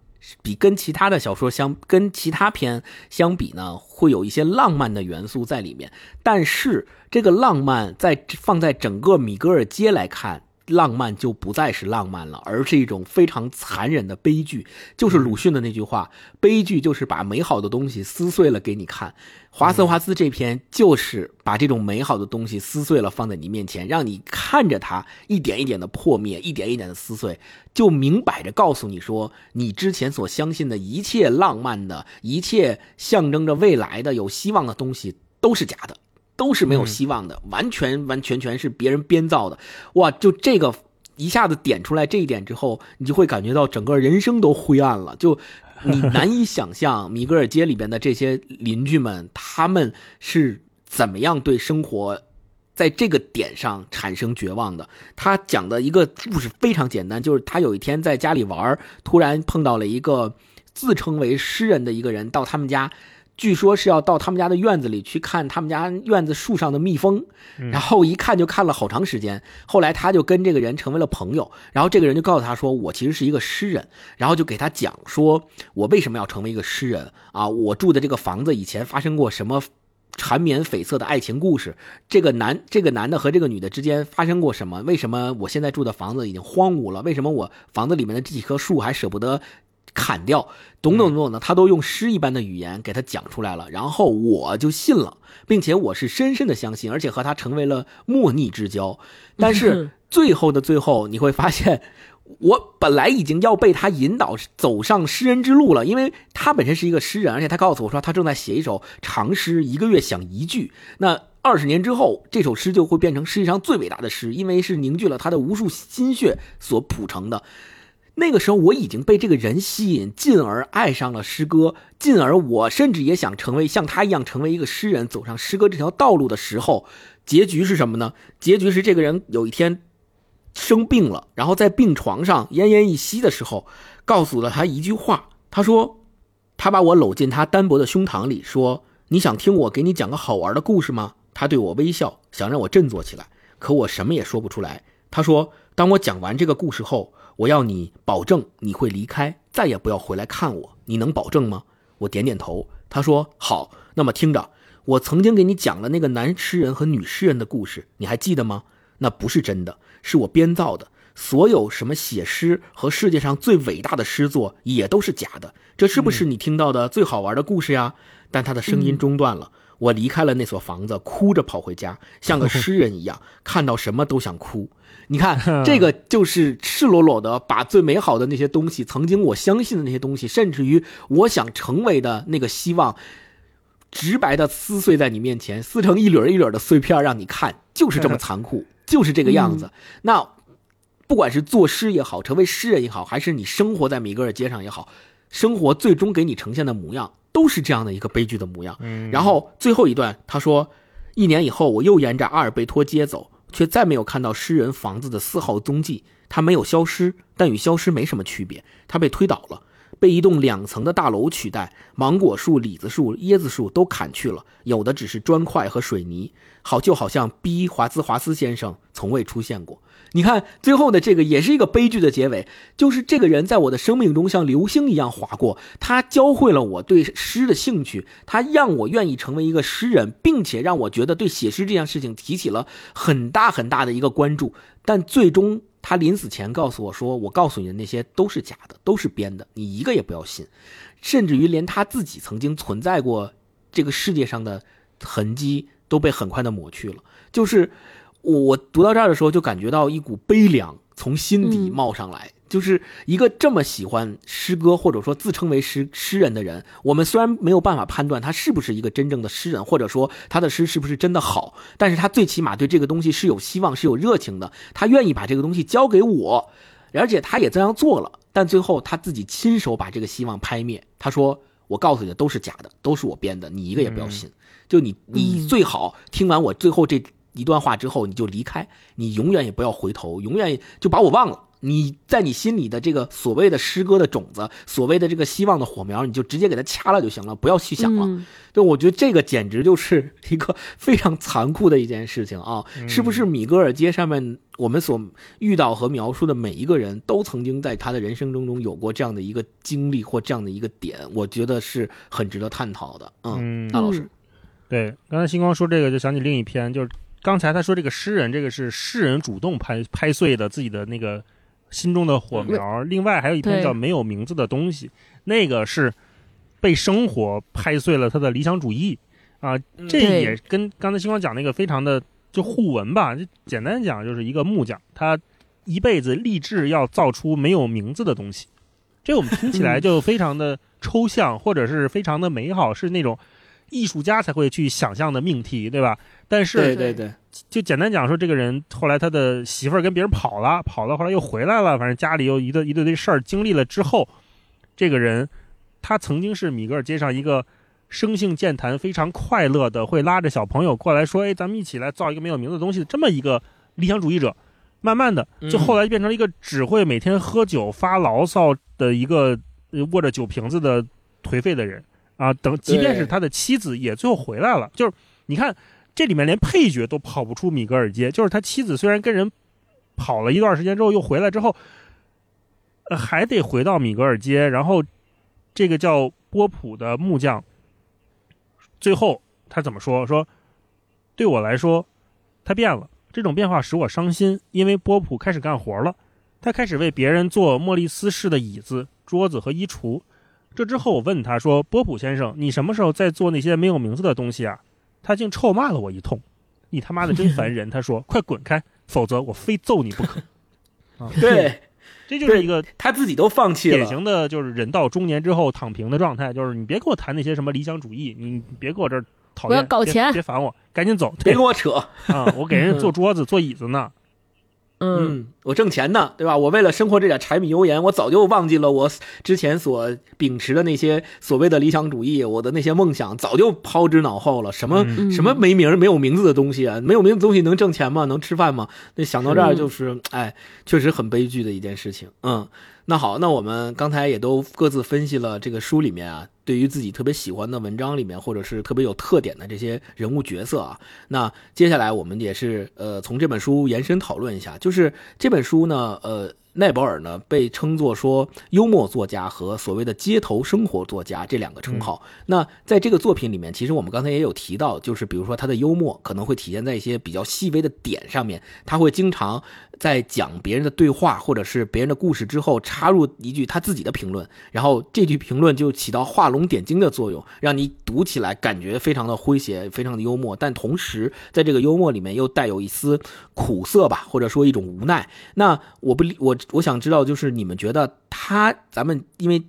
比跟其他的小说相跟其他篇相比呢，会有一些浪漫的元素在里面。但是这个浪漫在放在整个米格尔街来看。浪漫就不再是浪漫了，而是一种非常残忍的悲剧。就是鲁迅的那句话：“悲剧就是把美好的东西撕碎了给你看。”华斯华斯这篇就是把这种美好的东西撕碎了放在你面前，让你看着它一点一点的破灭，一点一点的撕碎，就明摆着告诉你说，你之前所相信的一切浪漫的一切象征着未来的有希望的东西都是假的。都是没有希望的，完全完全全是别人编造的，哇！就这个一下子点出来这一点之后，你就会感觉到整个人生都灰暗了。就你 难以想象米格尔街里边的这些邻居们，他们是怎么样对生活在这个点上产生绝望的。他讲的一个故事非常简单，就是他有一天在家里玩，突然碰到了一个自称为诗人的一个人到他们家。据说是要到他们家的院子里去看他们家院子树上的蜜蜂，嗯然后一看就看了好长时间。后来他就跟这个人成为了朋友，然后这个人就告诉他说：“我其实是一个诗人。”然后就给他讲说：“我为什么要成为一个诗人啊？我住的这个房子以前发生过什么缠绵悱恻的爱情故事？这个男这个男的和这个女的之间发生过什么？为什么我现在住的房子已经荒芜了？为什么我房子里面的这几棵树还舍不得？”砍掉，懂懂懂的，他都用诗一般的语言给他讲出来了，然后我就信了，并且我是深深的相信，而且和他成为了莫逆之交。但是 最后的最后，你会发现，我本来已经要被他引导走上诗人之路了，因为他本身是一个诗人，而且他告诉我说他正在写一首长诗，一个月想一句。那二十年之后，这首诗就会变成世界上最伟大的诗，因为是凝聚了他的无数心血所谱成的。那个时候我已经被这个人吸引，进而爱上了诗歌，进而我甚至也想成为像他一样成为一个诗人，走上诗歌这条道路的时候，结局是什么呢？结局是这个人有一天生病了，然后在病床上奄奄一息的时候，告诉了他一句话，他说：“他把我搂进他单薄的胸膛里，说：‘你想听我给你讲个好玩的故事吗？’他对我微笑，想让我振作起来，可我什么也说不出来。他说：‘当我讲完这个故事后。’”我要你保证你会离开，再也不要回来看我。你能保证吗？我点点头。他说：“好。”那么听着，我曾经给你讲了那个男诗人和女诗人的故事，你还记得吗？那不是真的，是我编造的。所有什么写诗和世界上最伟大的诗作也都是假的。这是不是你听到的最好玩的故事呀？但他的声音中断了。我离开了那所房子，哭着跑回家，像个 诗人一样，看到什么都想哭。你看，这个就是赤裸裸的把最美好的那些东西，曾经我相信的那些东西，甚至于我想成为的那个希望，直白的撕碎在你面前，撕成一缕一缕的碎片让你看，就是这么 残酷，就是这个样子。那不管是作诗也好，成为诗人也好，还是你生活在米格尔街上也好，生活最终给你呈现的模样，都是这样的一个悲剧的模样。嗯然后最后一段，他说，一年以后，我又沿着阿尔贝托街走。却再没有看到诗人房子的丝毫踪迹。他没有消失，但与消失没什么区别。他被推倒了，被一栋两层的大楼取代。芒果树、李子树、椰子树都砍去了，有的只是砖块和水泥。好，就好像 B 华兹华斯先生从未出现过。你看，最后的这个也是一个悲剧的结尾，就是这个人在我的生命中像流星一样划过，他教会了我对诗的兴趣，他让我愿意成为一个诗人，并且让我觉得对写诗这件事情提起了很大很大的一个关注。但最终，他临死前告诉我说：“我告诉你的那些都是假的，都是编的，你一个也不要信。”甚至于连他自己曾经存在过这个世界上的痕迹都被很快的抹去了，就是。我我读到这儿的时候，就感觉到一股悲凉从心底冒上来。就是一个这么喜欢诗歌，或者说自称为诗诗人的人，我们虽然没有办法判断他是不是一个真正的诗人，或者说他的诗是不是真的好，但是他最起码对这个东西是有希望、是有热情的。他愿意把这个东西交给我，而且他也这样做了。但最后他自己亲手把这个希望拍灭。他说：“我告诉你的都是假的，都是我编的，你一个也不要信。就你，你最好听完我最后这。”一段话之后你就离开，你永远也不要回头，永远就把我忘了。你在你心里的这个所谓的诗歌的种子，所谓的这个希望的火苗，你就直接给它掐了就行了，不要去想了。对我觉得这个简直就是一个非常残酷的一件事情啊！是不是米格尔街上面我们所遇到和描述的每一个人都曾经在他的人生当中有过这样的一个经历或这样的一个点？我觉得是很值得探讨的。嗯，大老师，对，刚才星光说这个，就想起另一篇，就是。刚才他说这个诗人，这个是诗人主动拍拍碎的自己的那个心中的火苗。另外还有一篇叫《没有名字的东西》，那个是被生活拍碎了他的理想主义啊。这也跟刚才星光讲那个非常的就互文吧。就简单讲，就是一个木匠，他一辈子立志要造出没有名字的东西。这我们听起来就非常的抽象，或者是非常的美好，是那种艺术家才会去想象的命题，对吧？但是，对对对，就简单讲说，这个人后来他的媳妇儿跟别人跑了，跑了，后来又回来了，反正家里又一堆一堆堆事儿经历了之后，这个人他曾经是米格尔街上一个生性健谈、非常快乐的，会拉着小朋友过来说：“哎，咱们一起来造一个没有名字的东西。”这么一个理想主义者，慢慢的就后来变成了一个只会每天喝酒发牢骚的一个握着酒瓶子的颓废的人。啊，等即便是他的妻子也最后回来了，就是你看这里面连配角都跑不出米格尔街，就是他妻子虽然跟人跑了一段时间之后又回来之后，呃还得回到米格尔街，然后这个叫波普的木匠，最后他怎么说？说对我来说，他变了，这种变化使我伤心，因为波普开始干活了，他开始为别人做莫里斯式的椅子、桌子和衣橱。这之后，我问他说：“波普先生，你什么时候在做那些没有名字的东西啊？”他竟臭骂了我一通：“你他妈的真烦人！” 他说：“快滚开，否则我非揍你不可。”啊，对这就是一个他自己都放弃了，典型的就是人到中年之后躺平的状态，就是你别给我谈那些什么理想主义，你别给我这儿讨我要厌，别搞钱别烦我，赶紧走。别跟我扯。啊，我给人做桌子、做椅子呢。嗯，嗯，我挣钱呢，对吧？我为了生活这点柴米油盐，我早就忘记了我之前所秉持的那些所谓的理想主义，我的那些梦想早就抛之脑后了。什么、嗯什么没名、没有名字的东西啊？没有名字的东西能挣钱吗？能吃饭吗？那想到这儿就是，哎，确实很悲剧的一件事情。嗯，那好，那我们刚才也都各自分析了这个书里面啊，对于自己特别喜欢的文章里面，或者是特别有特点的这些人物角色啊，那接下来我们也是呃从这本书延伸讨论一下，就是这本书呢，呃，奈保尔呢被称作说幽默作家和所谓的街头生活作家这两个称号。那在这个作品里面，其实我们刚才也有提到，就是比如说他的幽默可能会体现在一些比较细微的点上面，他会经常在讲别人的对话或者是别人的故事之后插入一句他自己的评论，然后这句评论就起到画龙点睛的作用，让你读起来感觉非常的诙谐，非常的幽默，但同时在这个幽默里面又带有一丝苦涩吧，或者说一种无奈。那我不我我想知道，就是你们觉得他，咱们因为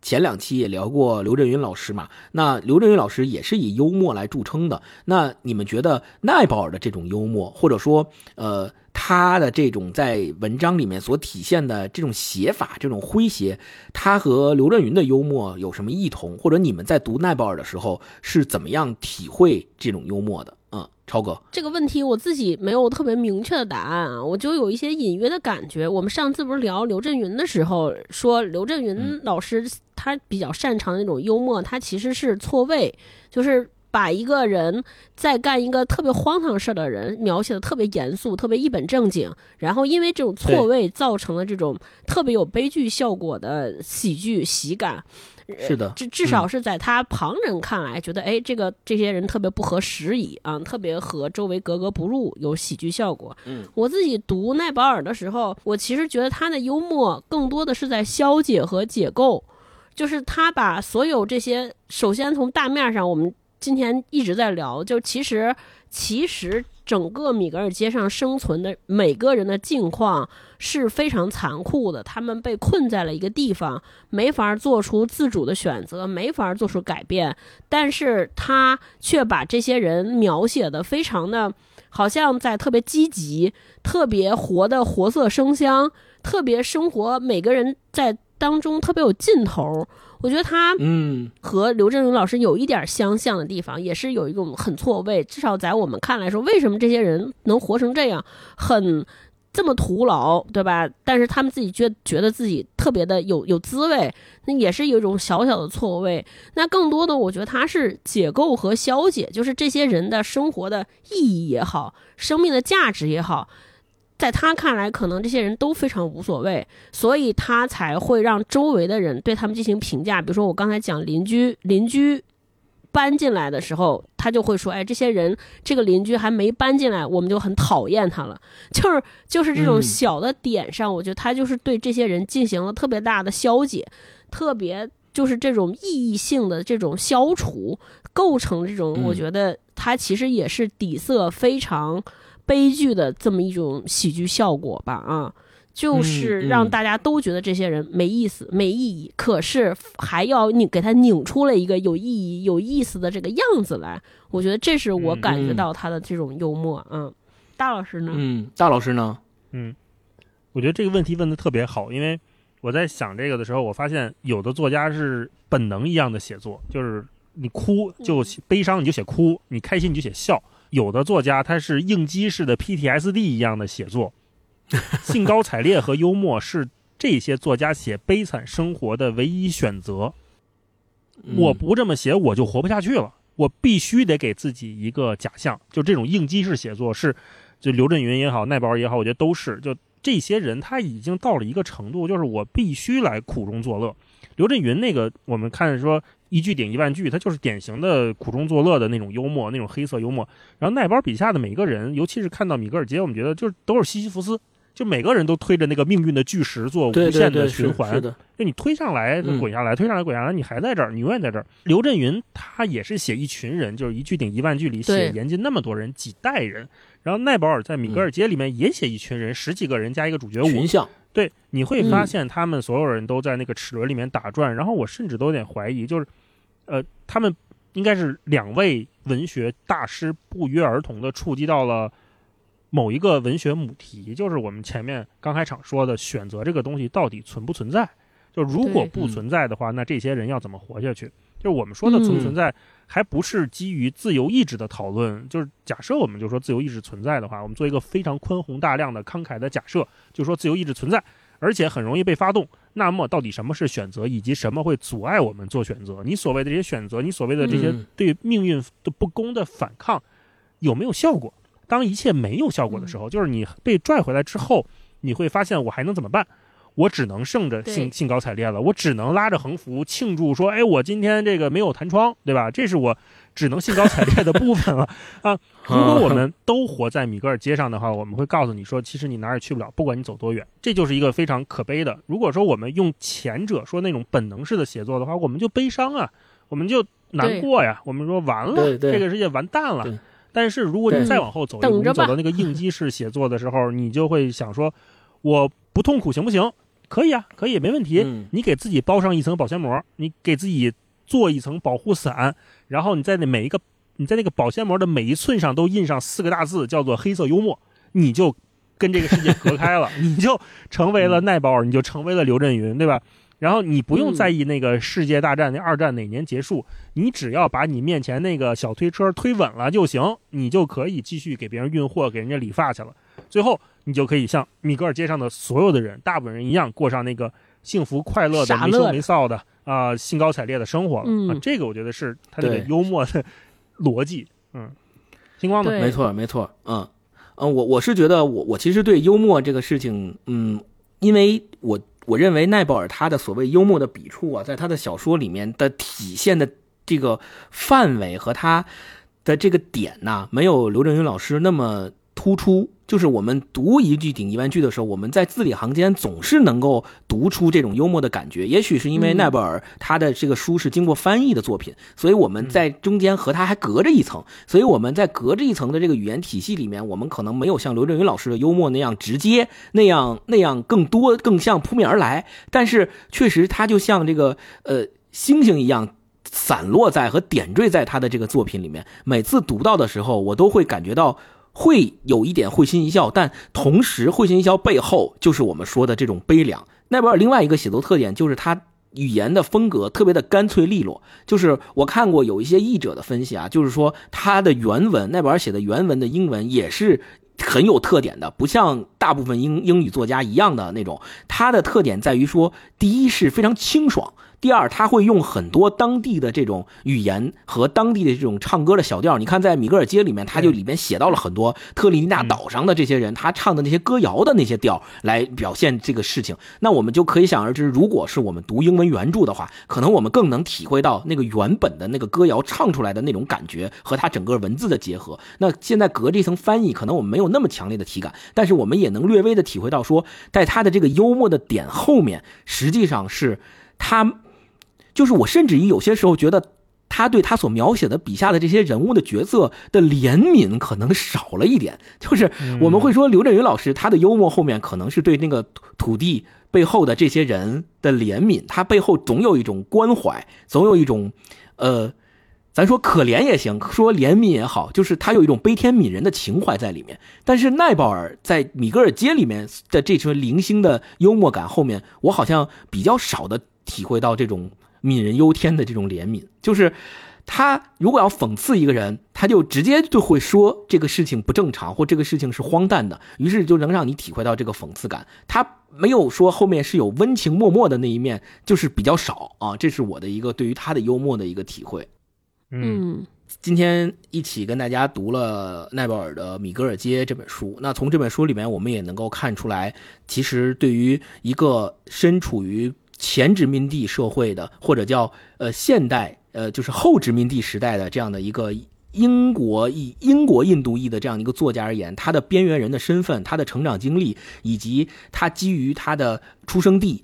前两期也聊过刘震云老师嘛，那刘震云老师也是以幽默来著称的。那你们觉得奈保尔的这种幽默，或者说呃他的这种在文章里面所体现的这种写法、这种诙谐，他和刘震云的幽默有什么异同？或者你们在读奈保尔的时候是怎么样体会这种幽默的？嗯，超哥，这个问题我自己没有特别明确的答案啊，我就有一些隐约的感觉。我们上次不是聊刘震云的时候，说刘震云老师他比较擅长的那种幽默，他其实是错位，就是把一个人在干一个特别荒唐事儿的人描写的特别严肃、特别一本正经，然后因为这种错位造成了这种特别有悲剧效果的喜剧喜感。是的，至至少是在他旁人看来，觉得哎，这个这些人特别不合时宜啊，特别和周围格格不入，有喜剧效果。嗯，我自己读奈保尔的时候，我其实觉得他的幽默更多的是在消解和解构，就是他把所有这些，首先从大面上，我们今天一直在聊，就其实其实整个米格尔街上生存的每个人的境况是非常残酷的，他们被困在了一个地方，没法做出自主的选择，没法做出改变，但是他却把这些人描写的非常的，好像在特别积极、特别活的活色生香，特别生活，每个人在当中特别有劲头。我觉得他嗯和刘震云老师有一点相像的地方，也是有一种很错位。至少在我们看来说，为什么这些人能活成这样，很这么徒劳，对吧？但是他们自己觉觉得自己特别的有有滋味，那也是有一种小小的错位。那更多的，我觉得他是解构和消解，就是这些人的生活的意义也好，生命的价值也好。在他看来，可能这些人都非常无所谓，所以他才会让周围的人对他们进行评价。比如说，我刚才讲邻居，邻居搬进来的时候，他就会说：“哎，这些人，这个邻居还没搬进来，我们就很讨厌他了。”就是就是这种嗯小的点上，我觉得他就是对这些人进行了特别大的消解，特别就是这种意义性的这种消除，构成这种，嗯我觉得他其实也是底色非常。悲剧的这么一种喜剧效果吧，啊，就是嗯让大家都觉得这些人没意思、没意义，可是还要拧给他拧出了一个有意义、有意思的这个样子来。我觉得这是我嗯感觉嗯到他的这种幽默。嗯，大老师呢？嗯，大老师呢？嗯，我觉得这个问题问的特别好，因为我在想这个的时候，我发现有的作家是本能一样的写作，就是你哭就悲伤你就写哭，你开心你就写笑。有的作家他是应激式的 PTSD 一样的写作，兴高采烈和幽默是这些作家写悲惨生活的唯一选择。我不这么写，我就活不下去了。我必须得给自己一个假象，就这种应激式写作是，就刘震云也好，奈保尔也好，我觉得都是。就这些人他已经到了一个程度，就是我必须来苦中作乐。刘震云那个，我们看说一句顶一万句，他就是典型的苦中作乐的那种幽默，那种黑色幽默。然后奈保尔笔下的每一个人，尤其是看到米格尔杰，我们觉得就是都是西西弗斯。就每个人都推着那个命运的巨石做无限的循环，就你推上来滚下来，推上来滚下来，你还在这儿，你永远在这儿。刘震云他也是写一群人，就是一句顶一万句里写严禁那么多人几代人。然后奈保尔在米格尔街里面也写一群人，十几个人加一个主角群像。对，你会发现他们所有人都在那个齿轮里面打转。然后我甚至都有点怀疑，就是呃，他们应该是两位文学大师不约而同的触及到了。某一个文学母题，就是我们前面刚开场说的，选择这个东西到底存不存在？就如果不存在的话，那这些人要怎么活下去？就是我们说的存不存在，还不是基于自由意志的讨论。就是假设我们就说自由意志存在的话，我们做一个非常宽宏大量的慷慨的假设，就说自由意志存在，而且很容易被发动。那么到底什么是选择，以及什么会阻碍我们做选择？你所谓的这些选择，你所谓的这些对命运的不公的反抗，有没有效果？当一切没有效果的时候，就是你被拽回来之后，你会发现我还能怎么办？我只能胜着兴兴高采烈了，我只能拉着横幅庆祝说：“哎，我今天这个没有弹窗，对吧？”这是我只能兴高采烈的部分了 啊！如果我们都活在米格尔街上的话，我们会告诉你说：“其实你哪儿也去不了，不管你走多远。”这就是一个非常可悲的。如果说我们用前者说那种本能式的写作的话，我们就悲伤啊，我们就难过呀，我们说完了，这个世界完蛋了。但是如果你再往后走一步，走到那个应激式写作的时候，你就会想说，我不痛苦行不行？可以啊，可以，没问题。你给自己包上一层保鲜膜，你给自己做一层保护伞，然后你在那每一个，你在那个保鲜膜的每一寸上都印上四个大字，叫做“黑色幽默”，你就跟这个世界隔开了，你就成为了奈保尔，你就成为了刘震云，对吧？然后你不用在意那个世界大战那二战哪年结束，你只要把你面前那个小推车推稳了就行，你就可以继续给别人运货，给人家理发去了。最后你就可以像米格尔街上的所有的人，大部分人一样，过上那个幸福快乐的没羞没臊的啊，兴高采烈的生活了。啊，这个我觉得是他这个幽默的逻辑。嗯，星光的没错没错。嗯嗯，我我是觉得我我其实对幽默这个事情，嗯，因为我。我认为奈保尔他的所谓幽默的笔触啊，在他的小说里面的体现的这个范围和他的这个点呐，没有刘震云老师那么突出。就是我们读一句顶一万句的时候，我们在字里行间总是能够读出这种幽默的感觉。也许是因为奈布尔他的这个书是经过翻译的作品，所以我们在中间和他还隔着一层。所以我们在隔着一层的这个语言体系里面，我们可能没有像刘震云老师的幽默那样直接，那样那样更多更像扑面而来。但是确实，他就像这个呃星星一样散落在和点缀在他的这个作品里面。每次读到的时候，我都会感觉到。会有一点会心一笑，但同时会心一笑背后就是我们说的这种悲凉。奈保尔另外一个写作特点就是他语言的风格特别的干脆利落。就是我看过有一些译者的分析啊，就是说他的原文，奈保尔写的原文的英文也是很有特点的，不像大部分英英语作家一样的那种。他的特点在于说，第一是非常清爽。第二，他会用很多当地的这种语言和当地的这种唱歌的小调。你看，在米格尔街里面，他就里边写到了很多特立尼达岛上的这些人，他唱的那些歌谣的那些调来表现这个事情。那我们就可以想而知，如果是我们读英文原著的话，可能我们更能体会到那个原本的那个歌谣唱出来的那种感觉和他整个文字的结合。那现在隔这层翻译，可能我们没有那么强烈的体感，但是我们也能略微的体会到，说在他的这个幽默的点后面，实际上是他。就是我甚至于有些时候觉得，他对他所描写的笔下的这些人物的角色的怜悯可能少了一点。就是我们会说刘震云老师他的幽默后面可能是对那个土地背后的这些人的怜悯，他背后总有一种关怀，总有一种，呃，咱说可怜也行，说怜悯也好，就是他有一种悲天悯人的情怀在里面。但是奈保尔在米格尔街里面的这群零星的幽默感后面，我好像比较少的体会到这种。悯人忧天的这种怜悯，就是他如果要讽刺一个人，他就直接就会说这个事情不正常，或这个事情是荒诞的，于是就能让你体会到这个讽刺感。他没有说后面是有温情脉脉的那一面，就是比较少啊。这是我的一个对于他的幽默的一个体会。嗯今天一起跟大家读了奈保尔的《米格尔街》这本书。那从这本书里面，我们也能够看出来，其实对于一个身处于前殖民地社会的，或者叫呃现代呃就是后殖民地时代的这样的一个英国裔英国印度裔的这样一个作家而言，他的边缘人的身份、他的成长经历，以及他基于他的出生地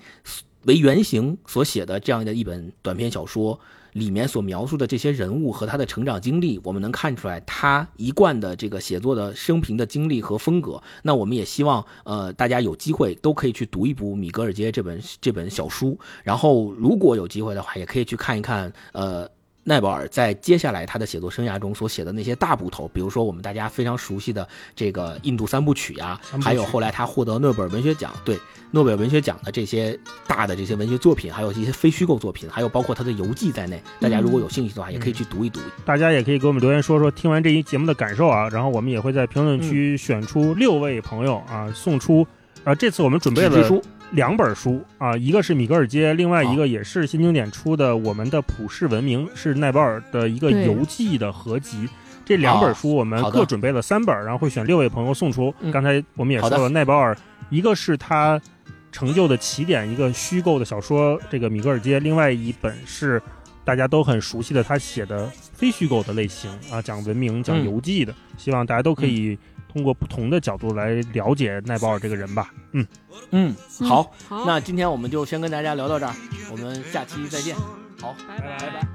为原型所写的这样的一本短篇小说。里面所描述的这些人物和他的成长经历，我们能看出来他一贯的这个写作的生平的经历和风格。那我们也希望，呃，大家有机会都可以去读一读《米格尔街》这本这本小书，然后如果有机会的话，也可以去看一看，呃。奈保尔在接下来他的写作生涯中所写的那些大部头，比如说我们大家非常熟悉的这个印度三部曲呀，还有后来他获得诺贝尔文学奖，对诺贝尔文学奖的这些大的这些文学作品，还有一些非虚构作品，还有包括他的游记在内，大家如果有兴趣的话，也可以去读一读。大家也可以给我们留言说说听完这一节目的感受啊，然后我们也会在评论区选出六位朋友啊，送出啊，这次我们准备了书。两本书啊，一个是米格尔街，另外一个也是新经典出的《我们的普世文明》，是奈保尔的一个游记的合集。这两本书我们各准备了三本，然后会选六位朋友送出。刚才我们也说了，奈保尔一个是他成就的起点，一个虚构的小说，这个米格尔街；另外一本是大家都很熟悉的他写的非虚构的类型啊，讲文明、讲游记的。希望大家都可以。通过不同的角度来了解奈保尔这个人吧。嗯。嗯，好，那今天我们就先跟大家聊到这儿，我们下期再见。好，拜拜。拜拜。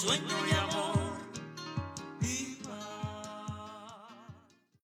sueño